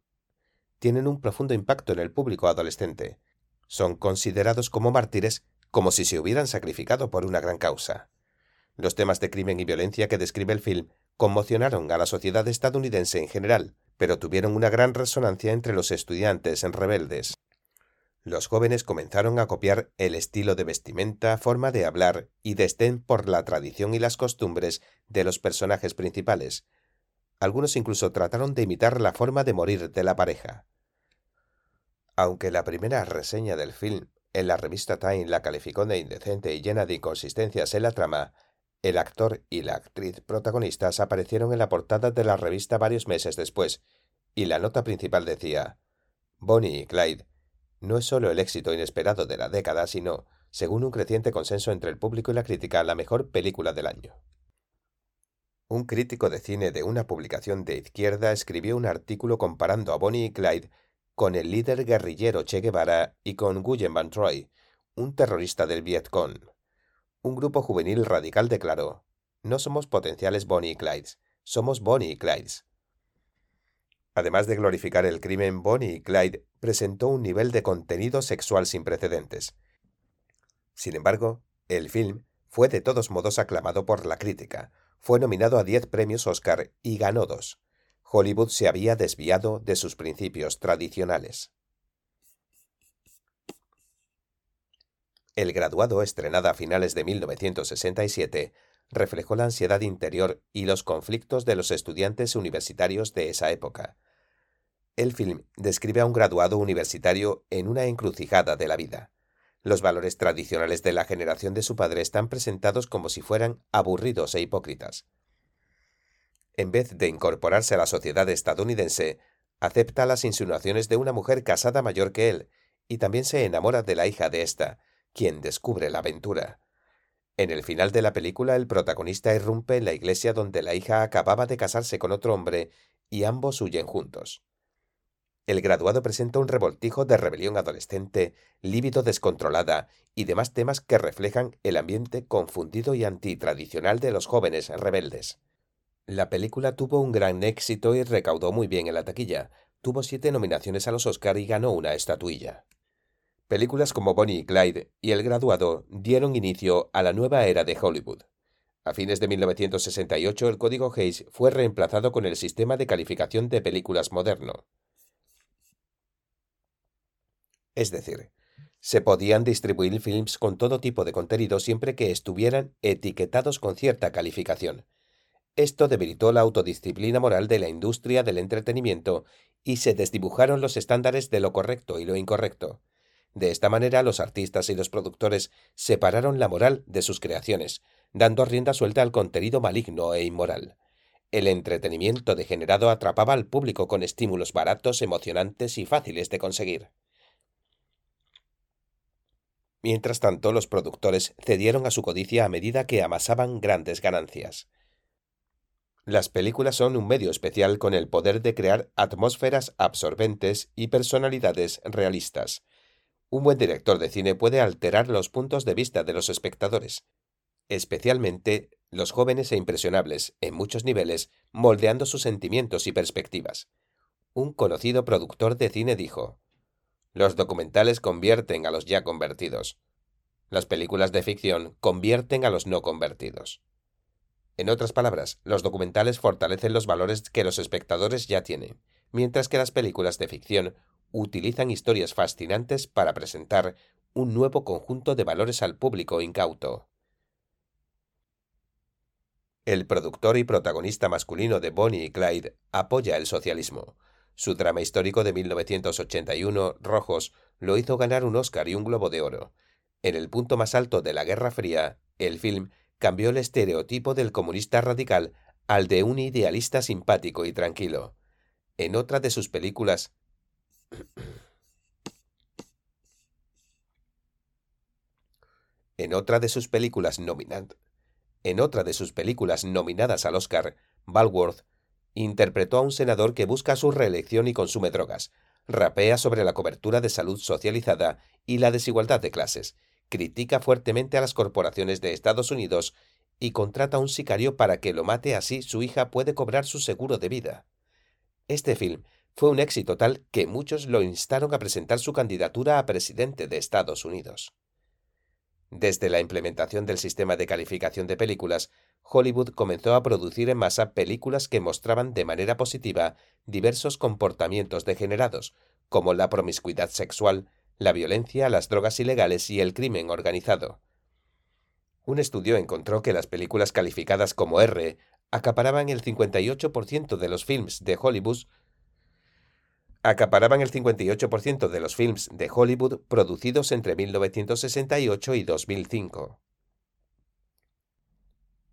tienen un profundo impacto en el público adolescente. Son considerados como mártires como si se hubieran sacrificado por una gran causa. Los temas de crimen y violencia que describe el film conmocionaron a la sociedad estadounidense en general, pero tuvieron una gran resonancia entre los estudiantes en rebeldes. Los jóvenes comenzaron a copiar el estilo de vestimenta, forma de hablar y desdén por la tradición y las costumbres de los personajes principales, algunos incluso trataron de imitar la forma de morir de la pareja. Aunque la primera reseña del film en la revista Time la calificó de indecente y llena de inconsistencias en la trama, el actor y la actriz protagonistas aparecieron en la portada de la revista varios meses después, y la nota principal decía Bonnie y Clyde no es solo el éxito inesperado de la década, sino, según un creciente consenso entre el público y la crítica, la mejor película del año. Un crítico de cine de una publicación de izquierda escribió un artículo comparando a Bonnie y Clyde con el líder guerrillero Che Guevara y con Guyen Van Troy, un terrorista del Vietcong. Un grupo juvenil radical declaró: No somos potenciales Bonnie y Clyde, somos Bonnie y Clyde. Además de glorificar el crimen, Bonnie y Clyde presentó un nivel de contenido sexual sin precedentes. Sin embargo, el film fue de todos modos aclamado por la crítica, fue nominado a 10 premios Oscar y ganó dos. Hollywood se había desviado de sus principios tradicionales. El graduado, estrenada a finales de 1967, reflejó la ansiedad interior y los conflictos de los estudiantes universitarios de esa época. El film describe a un graduado universitario en una encrucijada de la vida. Los valores tradicionales de la generación de su padre están presentados como si fueran aburridos e hipócritas. En vez de incorporarse a la sociedad estadounidense, acepta las insinuaciones de una mujer casada mayor que él, y también se enamora de la hija de ésta, quien descubre la aventura. En el final de la película, el protagonista irrumpe en la iglesia donde la hija acababa de casarse con otro hombre y ambos huyen juntos. El graduado presenta un revoltijo de rebelión adolescente, lívido descontrolada y demás temas que reflejan el ambiente confundido y antitradicional de los jóvenes rebeldes. La película tuvo un gran éxito y recaudó muy bien en la taquilla. Tuvo siete nominaciones a los Oscar y ganó una estatuilla. Películas como Bonnie y Clyde y El graduado dieron inicio a la nueva era de Hollywood. A fines de 1968 el código Hayes fue reemplazado con el sistema de calificación de películas moderno. Es decir, se podían distribuir films con todo tipo de contenido siempre que estuvieran etiquetados con cierta calificación. Esto debilitó la autodisciplina moral de la industria del entretenimiento y se desdibujaron los estándares de lo correcto y lo incorrecto. De esta manera los artistas y los productores separaron la moral de sus creaciones, dando rienda suelta al contenido maligno e inmoral. El entretenimiento degenerado atrapaba al público con estímulos baratos, emocionantes y fáciles de conseguir. Mientras tanto, los productores cedieron a su codicia a medida que amasaban grandes ganancias. Las películas son un medio especial con el poder de crear atmósferas absorbentes y personalidades realistas. Un buen director de cine puede alterar los puntos de vista de los espectadores, especialmente los jóvenes e impresionables, en muchos niveles, moldeando sus sentimientos y perspectivas. Un conocido productor de cine dijo, los documentales convierten a los ya convertidos. Las películas de ficción convierten a los no convertidos. En otras palabras, los documentales fortalecen los valores que los espectadores ya tienen, mientras que las películas de ficción utilizan historias fascinantes para presentar un nuevo conjunto de valores al público incauto. El productor y protagonista masculino de Bonnie y Clyde apoya el socialismo, su drama histórico de 1981, Rojos, lo hizo ganar un Oscar y un Globo de Oro. En el punto más alto de la Guerra Fría, el film cambió el estereotipo del comunista radical al de un idealista simpático y tranquilo. En otra de sus películas En otra de sus películas nominadas al Oscar, Balworth interpretó a un senador que busca su reelección y consume drogas, rapea sobre la cobertura de salud socializada y la desigualdad de clases, critica fuertemente a las corporaciones de Estados Unidos y contrata a un sicario para que lo mate así su hija puede cobrar su seguro de vida. Este film fue un éxito tal que muchos lo instaron a presentar su candidatura a presidente de Estados Unidos. Desde la implementación del sistema de calificación de películas, Hollywood comenzó a producir en masa películas que mostraban de manera positiva diversos comportamientos degenerados, como la promiscuidad sexual, la violencia, las drogas ilegales y el crimen organizado. Un estudio encontró que las películas calificadas como R acaparaban el 58% de los films de Hollywood acaparaban el 58% de los films de Hollywood producidos entre 1968 y 2005.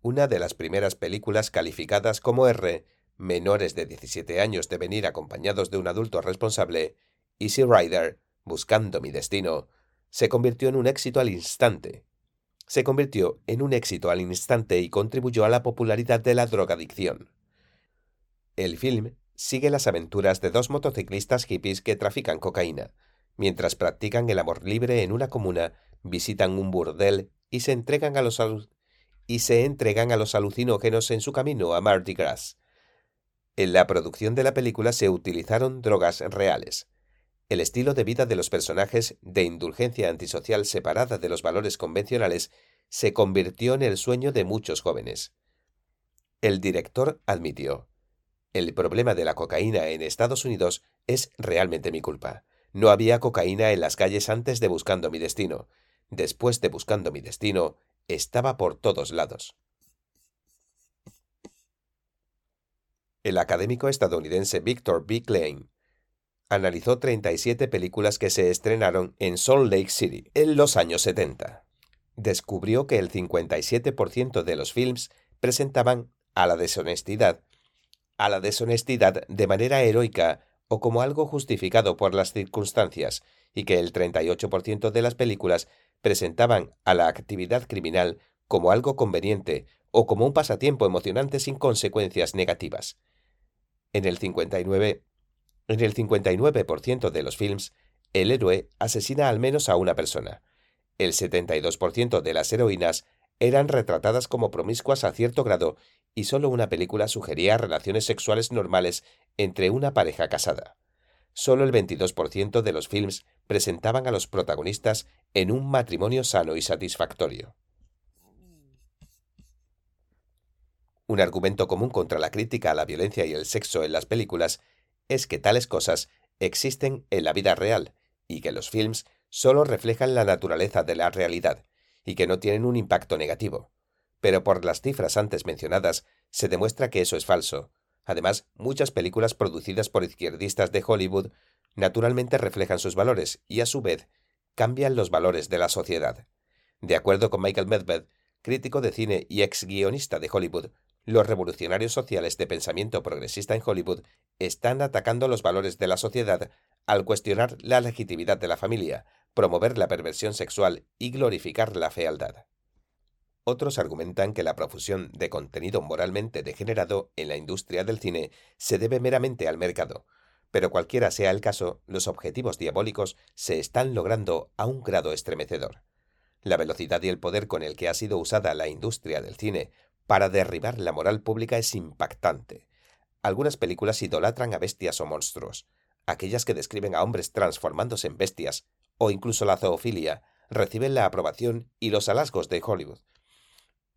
Una de las primeras películas calificadas como R, menores de 17 años deben ir acompañados de un adulto responsable, Easy Rider, Buscando mi destino, se convirtió en un éxito al instante. Se convirtió en un éxito al instante y contribuyó a la popularidad de la drogadicción. El film sigue las aventuras de dos motociclistas hippies que trafican cocaína. Mientras practican el amor libre en una comuna, visitan un burdel y se entregan a los y se entregan a los alucinógenos en su camino a Mardi Gras. En la producción de la película se utilizaron drogas reales. El estilo de vida de los personajes de indulgencia antisocial separada de los valores convencionales se convirtió en el sueño de muchos jóvenes. El director admitió, el problema de la cocaína en Estados Unidos es realmente mi culpa. No había cocaína en las calles antes de Buscando mi destino. Después de Buscando mi destino, estaba por todos lados. El académico estadounidense Victor B. Klein analizó 37 películas que se estrenaron en Salt Lake City en los años 70. Descubrió que el 57% de los films presentaban a la deshonestidad a la deshonestidad de manera heroica o como algo justificado por las circunstancias, y que el 38% de las películas presentaban a la actividad criminal como algo conveniente o como un pasatiempo emocionante sin consecuencias negativas. En el 59, en el 59% de los films, el héroe asesina al menos a una persona. El 72% de las heroínas eran retratadas como promiscuas a cierto grado y solo una película sugería relaciones sexuales normales entre una pareja casada. Solo el 22% de los films presentaban a los protagonistas en un matrimonio sano y satisfactorio. Un argumento común contra la crítica a la violencia y el sexo en las películas es que tales cosas existen en la vida real y que los films solo reflejan la naturaleza de la realidad y que no tienen un impacto negativo pero por las cifras antes mencionadas se demuestra que eso es falso. Además, muchas películas producidas por izquierdistas de Hollywood naturalmente reflejan sus valores y, a su vez, cambian los valores de la sociedad. De acuerdo con Michael Medved, crítico de cine y ex guionista de Hollywood, los revolucionarios sociales de pensamiento progresista en Hollywood están atacando los valores de la sociedad al cuestionar la legitimidad de la familia, promover la perversión sexual y glorificar la fealdad. Otros argumentan que la profusión de contenido moralmente degenerado en la industria del cine se debe meramente al mercado, pero cualquiera sea el caso, los objetivos diabólicos se están logrando a un grado estremecedor. La velocidad y el poder con el que ha sido usada la industria del cine para derribar la moral pública es impactante. Algunas películas idolatran a bestias o monstruos. Aquellas que describen a hombres transformándose en bestias, o incluso la zoofilia, reciben la aprobación y los halagos de Hollywood,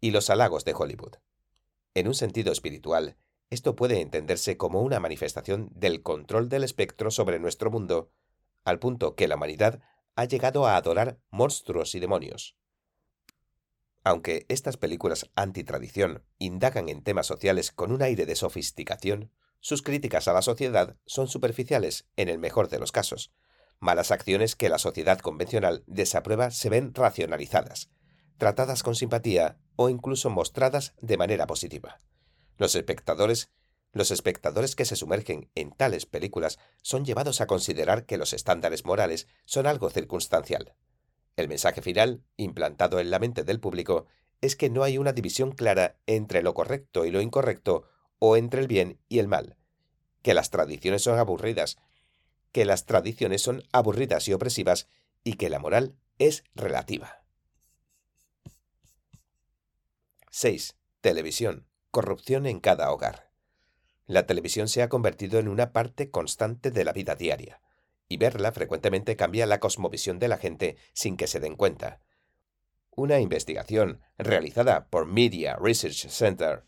y los halagos de Hollywood. En un sentido espiritual, esto puede entenderse como una manifestación del control del espectro sobre nuestro mundo, al punto que la humanidad ha llegado a adorar monstruos y demonios. Aunque estas películas antitradición indagan en temas sociales con un aire de sofisticación, sus críticas a la sociedad son superficiales en el mejor de los casos. Malas acciones que la sociedad convencional desaprueba se ven racionalizadas, tratadas con simpatía o incluso mostradas de manera positiva. Los espectadores, los espectadores que se sumergen en tales películas son llevados a considerar que los estándares morales son algo circunstancial. El mensaje final, implantado en la mente del público, es que no hay una división clara entre lo correcto y lo incorrecto o entre el bien y el mal, que las tradiciones son aburridas, que las tradiciones son aburridas y opresivas y que la moral es relativa. 6. Televisión. Corrupción en cada hogar. La televisión se ha convertido en una parte constante de la vida diaria, y verla frecuentemente cambia la cosmovisión de la gente sin que se den cuenta. Una investigación realizada por Media Research Center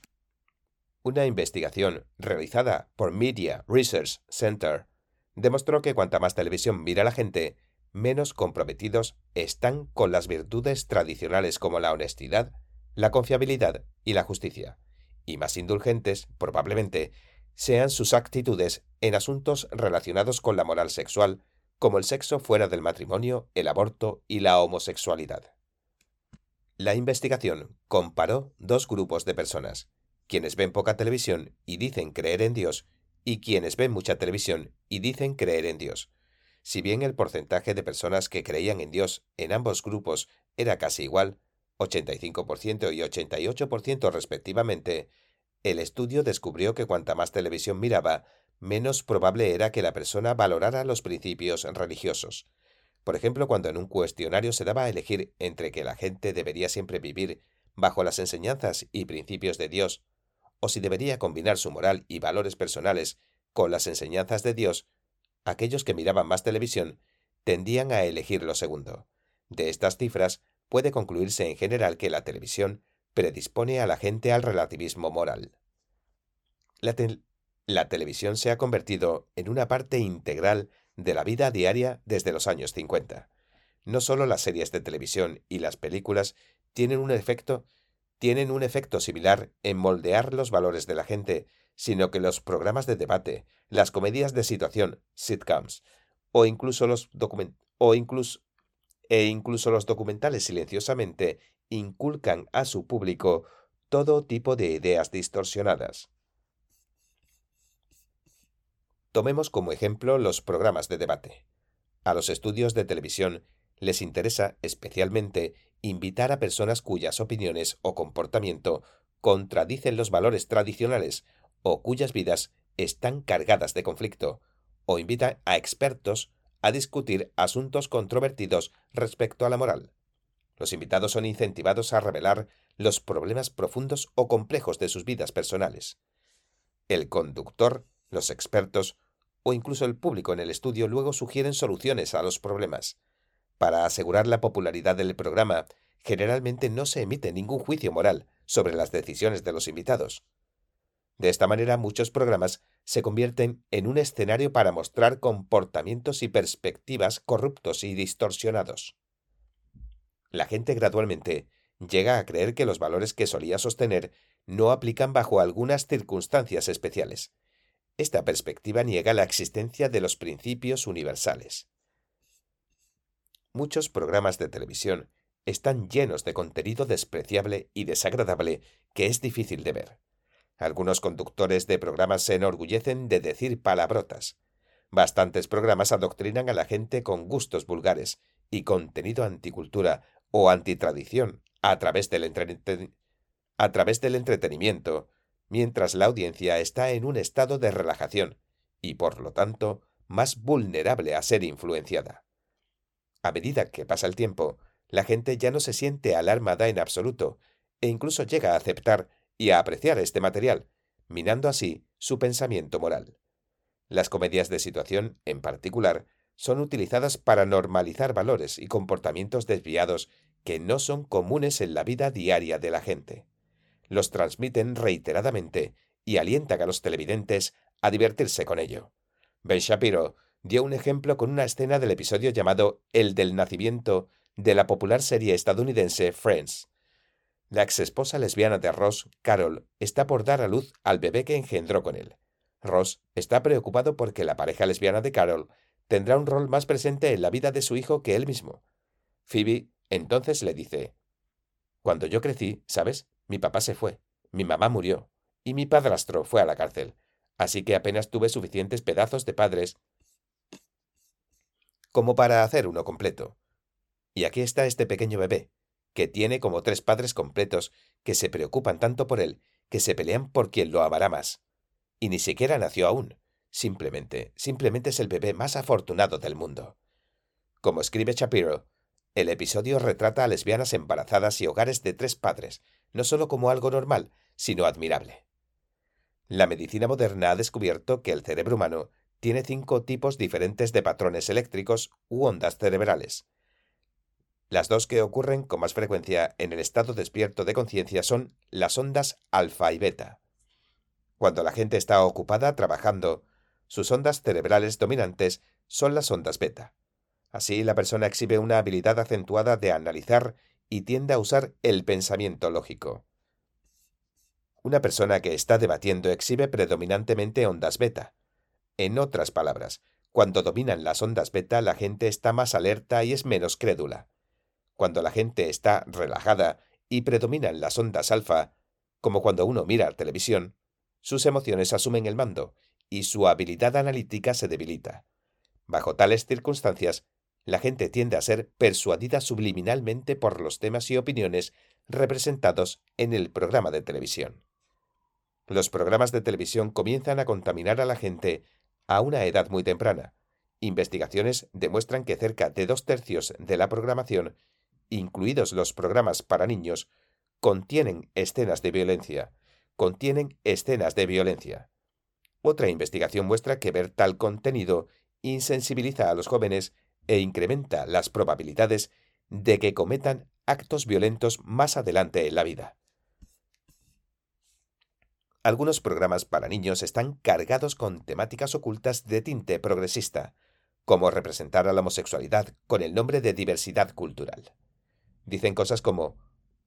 una investigación realizada por Media Research Center demostró que cuanta más televisión mira la gente, menos comprometidos están con las virtudes tradicionales como la honestidad, la confiabilidad y la justicia, y más indulgentes, probablemente, sean sus actitudes en asuntos relacionados con la moral sexual, como el sexo fuera del matrimonio, el aborto y la homosexualidad. La investigación comparó dos grupos de personas, quienes ven poca televisión y dicen creer en Dios, y quienes ven mucha televisión y dicen creer en Dios. Si bien el porcentaje de personas que creían en Dios en ambos grupos era casi igual, 85% y 88% respectivamente, el estudio descubrió que cuanta más televisión miraba, menos probable era que la persona valorara los principios religiosos. Por ejemplo, cuando en un cuestionario se daba a elegir entre que la gente debería siempre vivir bajo las enseñanzas y principios de Dios o si debería combinar su moral y valores personales con las enseñanzas de Dios, aquellos que miraban más televisión tendían a elegir lo segundo. De estas cifras puede concluirse en general que la televisión predispone a la gente al relativismo moral. La, televisión se ha convertido en una parte integral de la vida diaria desde los años 50. No solo las series de televisión y las películas tienen un efecto tienen un efecto similar en moldear los valores de la gente, sino que los programas de debate, las comedias de situación, sitcoms, o incluso los o incluso, e incluso los documentales silenciosamente inculcan a su público todo tipo de ideas distorsionadas. Tomemos como ejemplo los programas de debate. A los estudios de televisión les interesa especialmente invitar a personas cuyas opiniones o comportamiento contradicen los valores tradicionales o cuyas vidas están cargadas de conflicto, o invita a expertos a discutir asuntos controvertidos respecto a la moral. Los invitados son incentivados a revelar los problemas profundos o complejos de sus vidas personales. El conductor, los expertos o incluso el público en el estudio luego sugieren soluciones a los problemas. Para asegurar la popularidad del programa, generalmente no se emite ningún juicio moral sobre las decisiones de los invitados. De esta manera, muchos programas se convierten en un escenario para mostrar comportamientos y perspectivas corruptos y distorsionados. La gente gradualmente llega a creer que los valores que solía sostener no aplican bajo algunas circunstancias especiales. Esta perspectiva niega la existencia de los principios universales. Muchos programas de televisión están llenos de contenido despreciable y desagradable que es difícil de ver. Algunos conductores de programas se enorgullecen de decir palabrotas. Bastantes programas adoctrinan a la gente con gustos vulgares y contenido anticultura o antitradición a través del, a través del entretenimiento, mientras la audiencia está en un estado de relajación y, por lo tanto, más vulnerable a ser influenciada. A medida que pasa el tiempo, la gente ya no se siente alarmada en absoluto, e incluso llega a aceptar y a apreciar este material, minando así su pensamiento moral. Las comedias de situación, en particular, son utilizadas para normalizar valores y comportamientos desviados que no son comunes en la vida diaria de la gente. Los transmiten reiteradamente y alientan a los televidentes a divertirse con ello. Ben Shapiro dio un ejemplo con una escena del episodio llamado El del nacimiento de la popular serie estadounidense Friends. La exesposa lesbiana de Ross, Carol, está por dar a luz al bebé que engendró con él. Ross está preocupado porque la pareja lesbiana de Carol tendrá un rol más presente en la vida de su hijo que él mismo. Phoebe entonces le dice, Cuando yo crecí, ¿sabes? Mi papá se fue, mi mamá murió, y mi padrastro fue a la cárcel, así que apenas tuve suficientes pedazos de padres como para hacer uno completo. Y aquí está este pequeño bebé, que tiene como tres padres completos que se preocupan tanto por él que se pelean por quien lo amará más. Y ni siquiera nació aún. Simplemente, simplemente es el bebé más afortunado del mundo. Como escribe Shapiro, el episodio retrata a lesbianas embarazadas y hogares de tres padres, no solo como algo normal, sino admirable. La medicina moderna ha descubierto que el cerebro humano tiene cinco tipos diferentes de patrones eléctricos u ondas cerebrales. Las dos que ocurren con más frecuencia en el estado despierto de conciencia son las ondas alfa y beta. Cuando la gente está ocupada trabajando, sus ondas cerebrales dominantes son las ondas beta. Así la persona exhibe una habilidad acentuada de analizar y tiende a usar el pensamiento lógico. Una persona que está debatiendo exhibe predominantemente ondas beta, en otras palabras, cuando dominan las ondas beta la gente está más alerta y es menos crédula. Cuando la gente está relajada y predominan las ondas alfa, como cuando uno mira televisión, sus emociones asumen el mando y su habilidad analítica se debilita. Bajo tales circunstancias, la gente tiende a ser persuadida subliminalmente por los temas y opiniones representados en el programa de televisión. Los programas de televisión comienzan a contaminar a la gente a una edad muy temprana. Investigaciones demuestran que cerca de dos tercios de la programación, incluidos los programas para niños, contienen escenas de violencia, contienen escenas de violencia. Otra investigación muestra que ver tal contenido insensibiliza a los jóvenes e incrementa las probabilidades de que cometan actos violentos más adelante en la vida. Algunos programas para niños están cargados con temáticas ocultas de tinte progresista, como representar a la homosexualidad con el nombre de diversidad cultural. Dicen cosas como,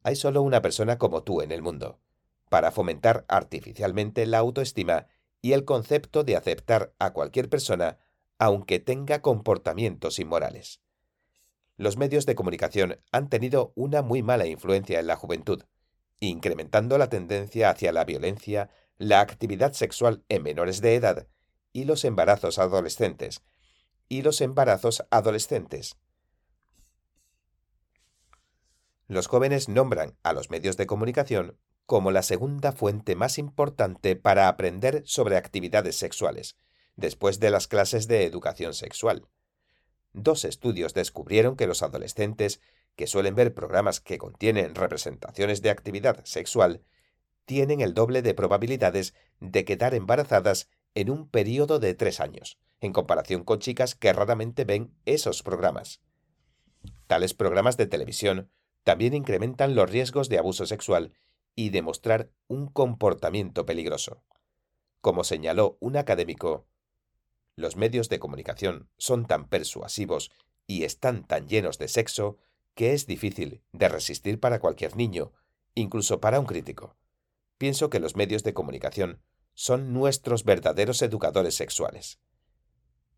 hay solo una persona como tú en el mundo, para fomentar artificialmente la autoestima y el concepto de aceptar a cualquier persona aunque tenga comportamientos inmorales. Los medios de comunicación han tenido una muy mala influencia en la juventud, incrementando la tendencia hacia la violencia, la actividad sexual en menores de edad y los embarazos adolescentes, y los embarazos adolescentes. Los jóvenes nombran a los medios de comunicación como la segunda fuente más importante para aprender sobre actividades sexuales, después de las clases de educación sexual. Dos estudios descubrieron que los adolescentes que suelen ver programas que contienen representaciones de actividad sexual tienen el doble de probabilidades de quedar embarazadas en un periodo de tres años, en comparación con chicas que raramente ven esos programas. Tales programas de televisión también incrementan los riesgos de abuso sexual y de mostrar un comportamiento peligroso. Como señaló un académico, los medios de comunicación son tan persuasivos y están tan llenos de sexo que es difícil de resistir para cualquier niño, incluso para un crítico. Pienso que los medios de comunicación son nuestros verdaderos educadores sexuales.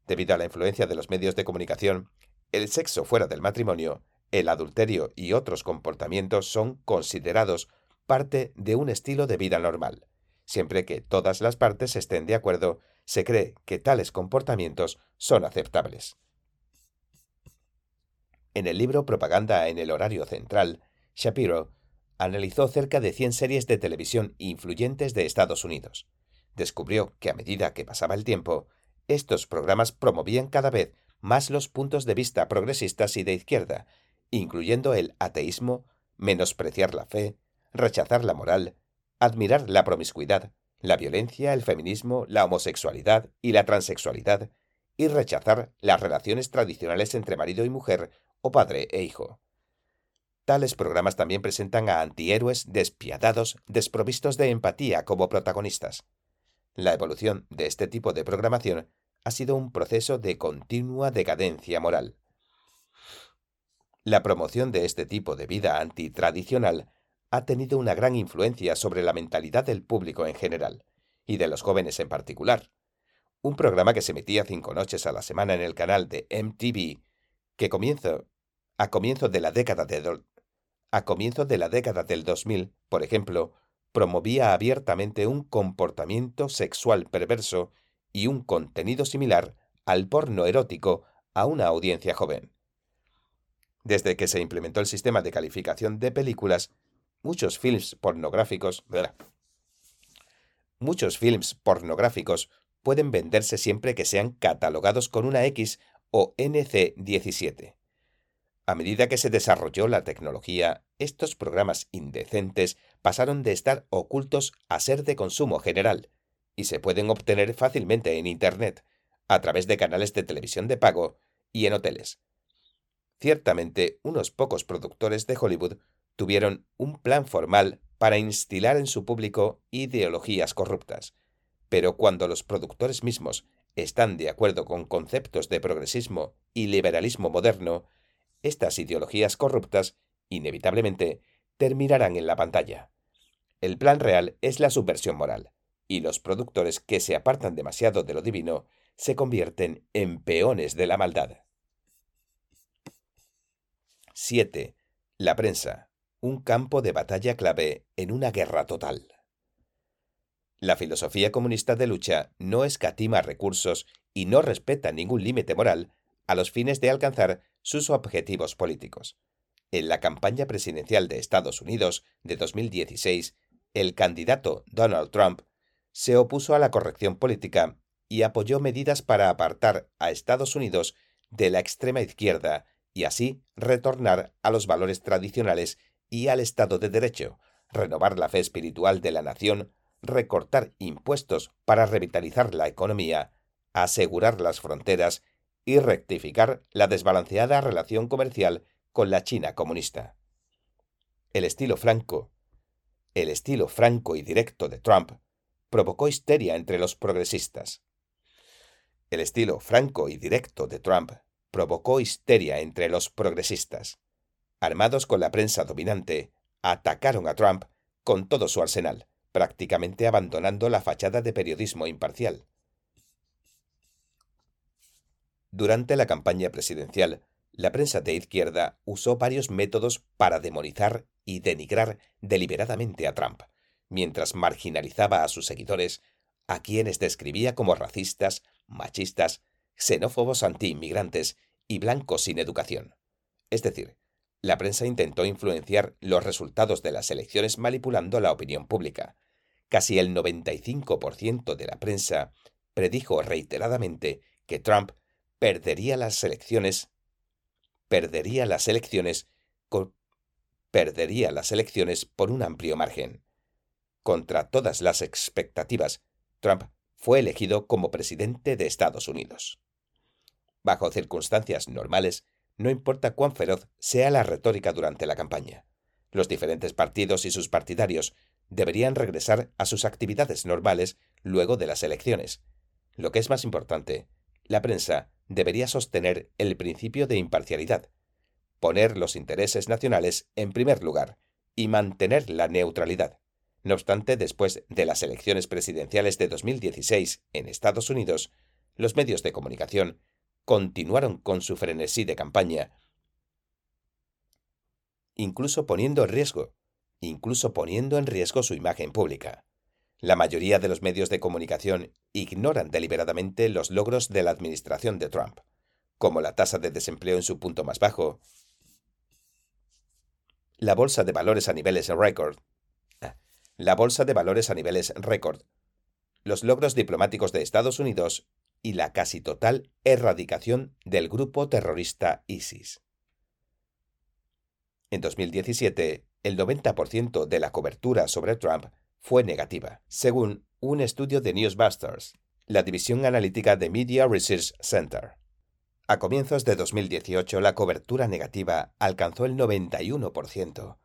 Debido a la influencia de los medios de comunicación, el sexo fuera del matrimonio, el adulterio y otros comportamientos son considerados parte de un estilo de vida normal. Siempre que todas las partes estén de acuerdo, se cree que tales comportamientos son aceptables. En el libro Propaganda en el horario central, Shapiro analizó cerca de 100 series de televisión influyentes de Estados Unidos. Descubrió que a medida que pasaba el tiempo, estos programas promovían cada vez más los puntos de vista progresistas y de izquierda, incluyendo el ateísmo, menospreciar la fe, rechazar la moral, admirar la promiscuidad, la violencia, el feminismo, la homosexualidad y la transexualidad, y rechazar las relaciones tradicionales entre marido y mujer o padre e hijo. Tales programas también presentan a antihéroes despiadados, desprovistos de empatía como protagonistas. La evolución de este tipo de programación ha sido un proceso de continua decadencia moral. La promoción de este tipo de vida antitradicional ha tenido una gran influencia sobre la mentalidad del público en general, y de los jóvenes en particular. Un programa que se emitía cinco noches a la semana en el canal de MTV, que comienzo, a comienzo de la década de a comienzo de la década del 2000, por ejemplo, promovía abiertamente un comportamiento sexual perverso y un contenido similar al porno erótico a una audiencia joven. Desde que se implementó el sistema de calificación de películas, muchos films pornográficos. Pueden venderse siempre que sean catalogados con una X o NC17. A medida que se desarrolló la tecnología, estos programas indecentes pasaron de estar ocultos a ser de consumo general, y se pueden obtener fácilmente en Internet, a través de canales de televisión de pago y en hoteles. Ciertamente, unos pocos productores de Hollywood tuvieron un plan formal para instilar en su público ideologías corruptas. Pero cuando los productores mismos están de acuerdo con conceptos de progresismo y liberalismo moderno, estas ideologías corruptas, inevitablemente, terminarán en la pantalla. El plan real es la subversión moral, y los productores que se apartan demasiado de lo divino se convierten en peones de la maldad. 7. La prensa un campo de batalla clave en una guerra total. La filosofía comunista de lucha no escatima recursos y no respeta ningún límite moral a los fines de alcanzar sus objetivos políticos. En la campaña presidencial de Estados Unidos de 2016, el candidato Donald Trump se opuso a la corrección política y apoyó medidas para apartar a Estados Unidos de la extrema izquierda y así retornar a los valores tradicionales y al Estado de Derecho, renovar la fe espiritual de la nación, recortar impuestos para revitalizar la economía, asegurar las fronteras y rectificar la desbalanceada relación comercial con la China comunista. El estilo franco, el estilo franco y directo de Trump provocó histeria entre los progresistas. El estilo franco y directo de Trump provocó histeria entre los progresistas. Armados con la prensa dominante, atacaron a Trump con todo su arsenal, prácticamente abandonando la fachada de periodismo imparcial. Durante la campaña presidencial, la prensa de izquierda usó varios métodos para demonizar y denigrar deliberadamente a Trump, mientras marginalizaba a sus seguidores, a quienes describía como racistas, machistas, xenófobos anti-inmigrantes y blancos sin educación. Es decir, la prensa intentó influenciar los resultados de las elecciones manipulando la opinión pública. Casi el 95% de la prensa predijo reiteradamente que Trump perdería las elecciones, perdería las elecciones perdería las elecciones por un amplio margen. Contra todas las expectativas, Trump fue elegido como presidente de Estados Unidos. Bajo circunstancias normales, no importa cuán feroz sea la retórica durante la campaña. Los diferentes partidos y sus partidarios deberían regresar a sus actividades normales luego de las elecciones. Lo que es más importante, la prensa debería sostener el principio de imparcialidad, poner los intereses nacionales en primer lugar y mantener la neutralidad. No obstante, después de las elecciones presidenciales de 2016 en Estados Unidos, los medios de comunicación continuaron con su frenesí de campaña, incluso poniendo en riesgo, incluso poniendo en riesgo su imagen pública. La mayoría de los medios de comunicación ignoran deliberadamente los logros de la administración de Trump, como la tasa de desempleo en su punto más bajo, la bolsa de valores a niveles récord, ah, la bolsa de valores a niveles récord, los logros diplomáticos de Estados Unidos y la casi total erradicación del grupo terrorista ISIS. En 2017, el 90% de la cobertura sobre Trump fue negativa, según un estudio de Newsbusters, la división analítica de Media Research Center. A comienzos de 2018, la cobertura negativa alcanzó el 91%.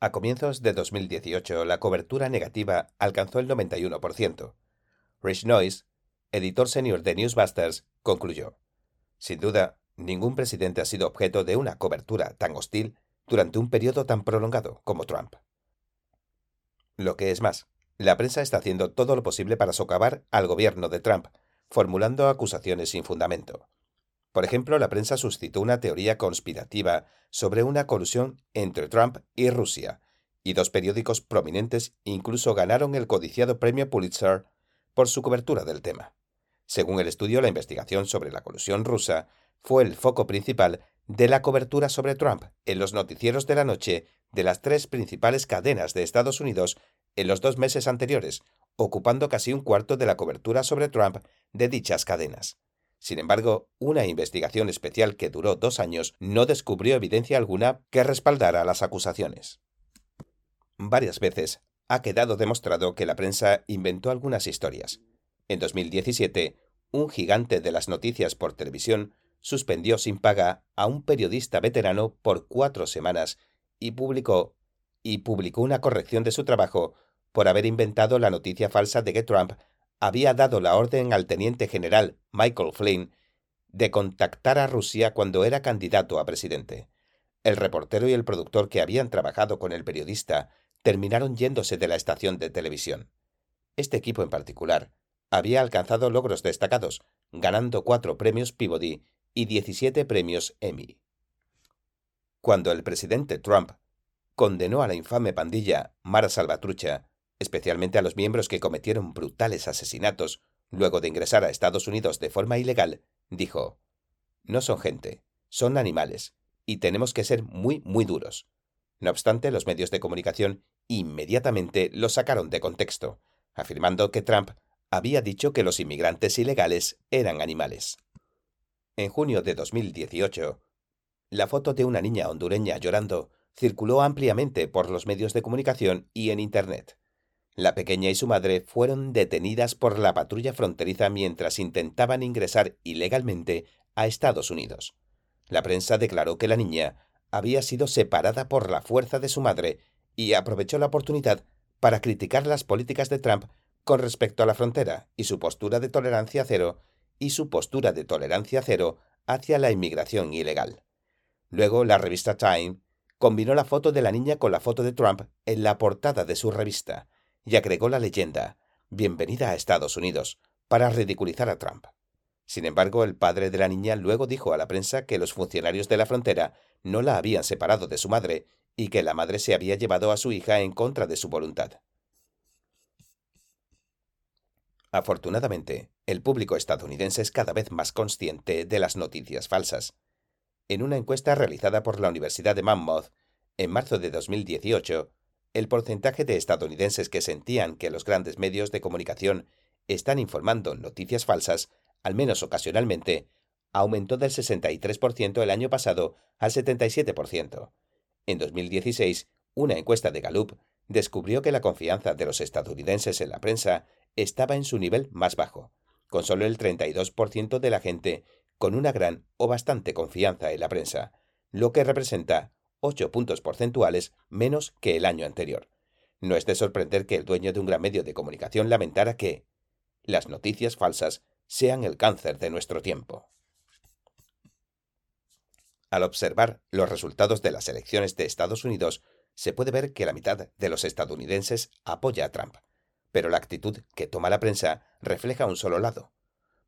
A comienzos de 2018, la cobertura negativa alcanzó el 91%. Rich Noyce, editor senior de Newsbusters, concluyó: Sin duda, ningún presidente ha sido objeto de una cobertura tan hostil durante un periodo tan prolongado como Trump. Lo que es más, la prensa está haciendo todo lo posible para socavar al gobierno de Trump, formulando acusaciones sin fundamento. Por ejemplo, la prensa suscitó una teoría conspirativa sobre una colusión entre Trump y Rusia, y dos periódicos prominentes incluso ganaron el codiciado premio Pulitzer por su cobertura del tema. Según el estudio, la investigación sobre la colusión rusa fue el foco principal de la cobertura sobre Trump en los noticieros de la noche de las tres principales cadenas de Estados Unidos en los dos meses anteriores, ocupando casi un cuarto de la cobertura sobre Trump de dichas cadenas. Sin embargo, una investigación especial que duró dos años no descubrió evidencia alguna que respaldara las acusaciones. Varias veces ha quedado demostrado que la prensa inventó algunas historias. En 2017, un gigante de las noticias por televisión suspendió sin paga a un periodista veterano por cuatro semanas y publicó, y publicó una corrección de su trabajo por haber inventado la noticia falsa de que Trump había dado la orden al teniente general Michael Flynn de contactar a Rusia cuando era candidato a presidente. El reportero y el productor que habían trabajado con el periodista terminaron yéndose de la estación de televisión. Este equipo en particular había alcanzado logros destacados, ganando cuatro premios Peabody y 17 premios Emmy. Cuando el presidente Trump condenó a la infame pandilla Mara Salvatrucha, especialmente a los miembros que cometieron brutales asesinatos luego de ingresar a Estados Unidos de forma ilegal, dijo, No son gente, son animales, y tenemos que ser muy, muy duros. No obstante, los medios de comunicación inmediatamente lo sacaron de contexto, afirmando que Trump había dicho que los inmigrantes ilegales eran animales. En junio de 2018, la foto de una niña hondureña llorando circuló ampliamente por los medios de comunicación y en Internet. La pequeña y su madre fueron detenidas por la patrulla fronteriza mientras intentaban ingresar ilegalmente a Estados Unidos. La prensa declaró que la niña había sido separada por la fuerza de su madre y aprovechó la oportunidad para criticar las políticas de Trump con respecto a la frontera y su postura de tolerancia cero y su postura de tolerancia cero hacia la inmigración ilegal. Luego, la revista Time combinó la foto de la niña con la foto de Trump en la portada de su revista y agregó la leyenda Bienvenida a Estados Unidos para ridiculizar a Trump. Sin embargo, el padre de la niña luego dijo a la prensa que los funcionarios de la frontera no la habían separado de su madre y que la madre se había llevado a su hija en contra de su voluntad. Afortunadamente, el público estadounidense es cada vez más consciente de las noticias falsas. En una encuesta realizada por la Universidad de Monmouth en marzo de 2018, el porcentaje de estadounidenses que sentían que los grandes medios de comunicación están informando noticias falsas, al menos ocasionalmente, aumentó del 63% el año pasado al 77%. En 2016, una encuesta de Gallup descubrió que la confianza de los estadounidenses en la prensa estaba en su nivel más bajo, con solo el 32% de la gente con una gran o bastante confianza en la prensa, lo que representa 8 puntos porcentuales menos que el año anterior. No es de sorprender que el dueño de un gran medio de comunicación lamentara que las noticias falsas sean el cáncer de nuestro tiempo. Al observar los resultados de las elecciones de Estados Unidos, se puede ver que la mitad de los estadounidenses apoya a Trump, pero la actitud que toma la prensa refleja un solo lado.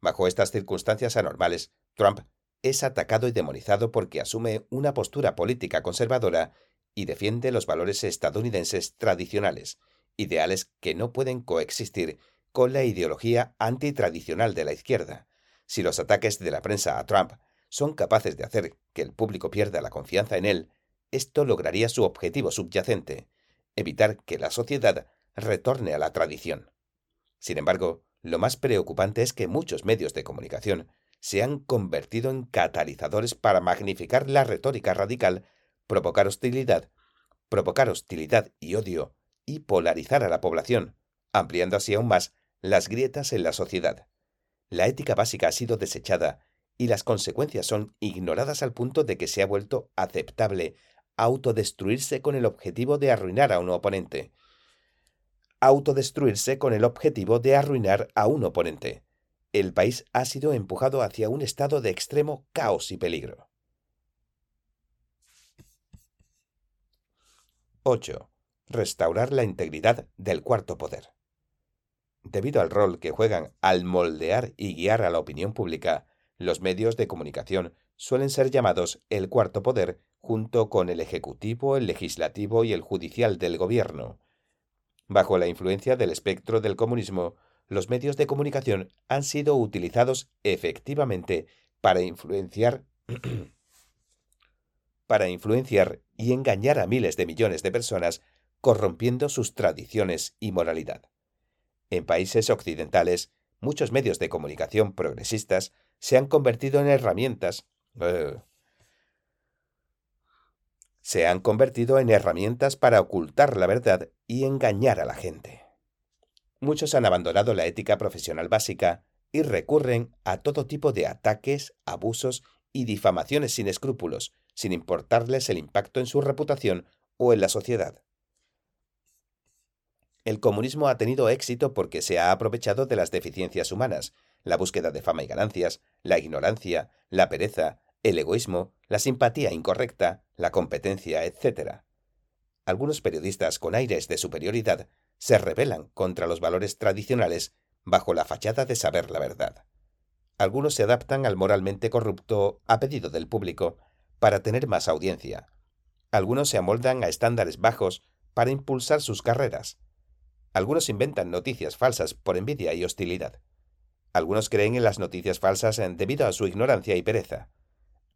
Bajo estas circunstancias anormales, Trump es atacado y demonizado porque asume una postura política conservadora y defiende los valores estadounidenses tradicionales, ideales que no pueden coexistir con la ideología antitradicional de la izquierda. Si los ataques de la prensa a Trump son capaces de hacer que el público pierda la confianza en él, esto lograría su objetivo subyacente, evitar que la sociedad retorne a la tradición. Sin embargo, lo más preocupante es que muchos medios de comunicación se han convertido en catalizadores para magnificar la retórica radical, provocar hostilidad, provocar hostilidad y odio, y polarizar a la población, ampliando así aún más las grietas en la sociedad. La ética básica ha sido desechada y las consecuencias son ignoradas al punto de que se ha vuelto aceptable autodestruirse con el objetivo de arruinar a un oponente. Autodestruirse con el objetivo de arruinar a un oponente. El país ha sido empujado hacia un estado de extremo caos y peligro. 8. Restaurar la integridad del cuarto poder. Debido al rol que juegan al moldear y guiar a la opinión pública, los medios de comunicación suelen ser llamados el cuarto poder junto con el ejecutivo, el legislativo y el judicial del gobierno. Bajo la influencia del espectro del comunismo, los medios de comunicación han sido utilizados efectivamente para influenciar para influenciar y engañar a miles de millones de personas, corrompiendo sus tradiciones y moralidad. En países occidentales, muchos medios de comunicación progresistas se han convertido en herramientas. Eh, se han convertido en herramientas para ocultar la verdad y engañar a la gente. Muchos han abandonado la ética profesional básica y recurren a todo tipo de ataques, abusos y difamaciones sin escrúpulos, sin importarles el impacto en su reputación o en la sociedad. El comunismo ha tenido éxito porque se ha aprovechado de las deficiencias humanas, la búsqueda de fama y ganancias, la ignorancia, la pereza, el egoísmo, la simpatía incorrecta, la competencia, etc. Algunos periodistas con aires de superioridad se rebelan contra los valores tradicionales bajo la fachada de saber la verdad. Algunos se adaptan al moralmente corrupto a pedido del público para tener más audiencia. Algunos se amoldan a estándares bajos para impulsar sus carreras. Algunos inventan noticias falsas por envidia y hostilidad. Algunos creen en las noticias falsas debido a su ignorancia y pereza.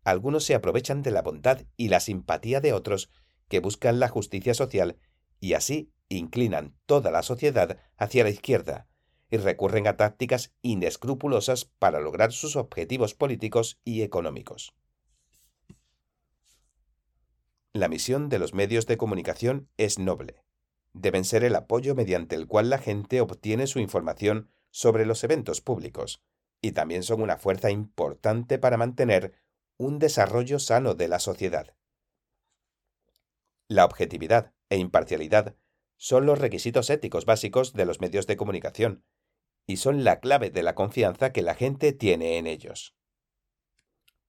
Algunos se aprovechan de la bondad y la simpatía de otros que buscan la justicia social y así inclinan toda la sociedad hacia la izquierda y recurren a tácticas inescrupulosas para lograr sus objetivos políticos y económicos. La misión de los medios de comunicación es noble. Deben ser el apoyo mediante el cual la gente obtiene su información sobre los eventos públicos, y también son una fuerza importante para mantener un desarrollo sano de la sociedad. La objetividad e imparcialidad son los requisitos éticos básicos de los medios de comunicación, y son la clave de la confianza que la gente tiene en ellos.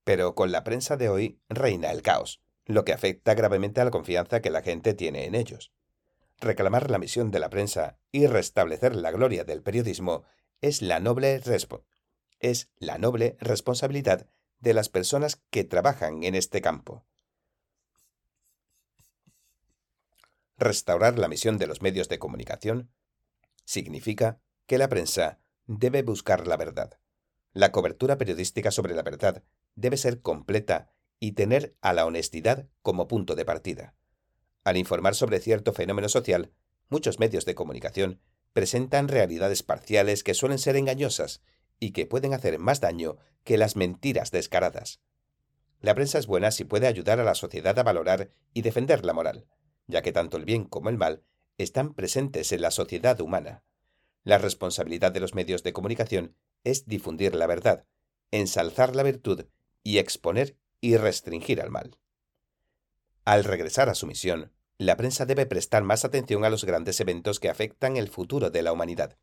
Pero con la prensa de hoy reina el caos lo que afecta gravemente a la confianza que la gente tiene en ellos. Reclamar la misión de la prensa y restablecer la gloria del periodismo es la noble, es la noble responsabilidad de las personas que trabajan en este campo. Restaurar la misión de los medios de comunicación significa que la prensa debe buscar la verdad. La cobertura periodística sobre la verdad debe ser completa y tener a la honestidad como punto de partida. Al informar sobre cierto fenómeno social, muchos medios de comunicación presentan realidades parciales que suelen ser engañosas y que pueden hacer más daño que las mentiras descaradas. La prensa es buena si puede ayudar a la sociedad a valorar y defender la moral, ya que tanto el bien como el mal están presentes en la sociedad humana. La responsabilidad de los medios de comunicación es difundir la verdad, ensalzar la virtud y exponer y restringir al mal. Al regresar a su misión, la prensa debe prestar más atención a los grandes eventos que afectan el futuro de la humanidad.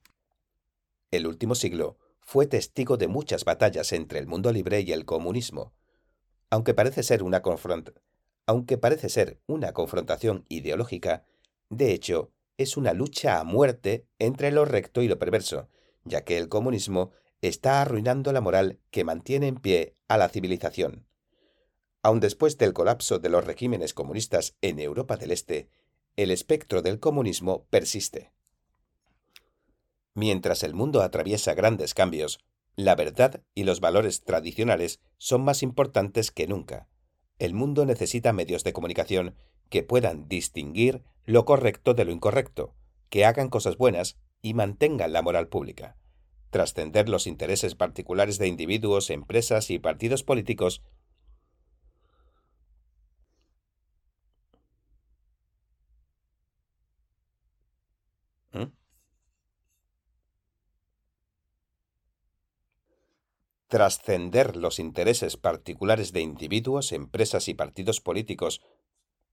El último siglo fue testigo de muchas batallas entre el mundo libre y el comunismo. Aunque parece ser una, aunque parece ser una confrontación ideológica, de hecho, es una lucha a muerte entre lo recto y lo perverso, ya que el comunismo está arruinando la moral que mantiene en pie a la civilización. Aun después del colapso de los regímenes comunistas en Europa del Este, el espectro del comunismo persiste. Mientras el mundo atraviesa grandes cambios, la verdad y los valores tradicionales son más importantes que nunca. El mundo necesita medios de comunicación que puedan distinguir lo correcto de lo incorrecto, que hagan cosas buenas y mantengan la moral pública. Trascender los intereses particulares de individuos, empresas y partidos políticos trascender los intereses particulares de individuos, empresas y partidos políticos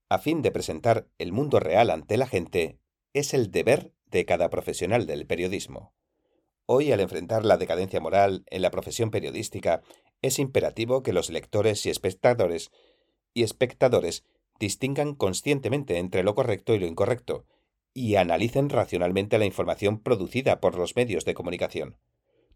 a fin de presentar el mundo real ante la gente es el deber de cada profesional del periodismo. Hoy, al enfrentar la decadencia moral en la profesión periodística, es imperativo que los lectores y espectadores distingan conscientemente entre lo correcto y lo incorrecto, y analicen racionalmente la información producida por los medios de comunicación.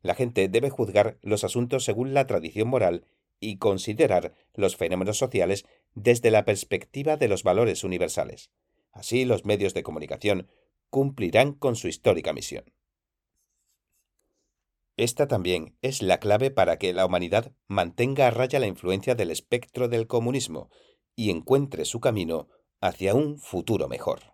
La gente debe juzgar los asuntos según la tradición moral y considerar los fenómenos sociales desde la perspectiva de los valores universales. Así los medios de comunicación cumplirán con su histórica misión. Esta también es la clave para que la humanidad mantenga a raya la influencia del espectro del comunismo y encuentre su camino hacia un futuro mejor.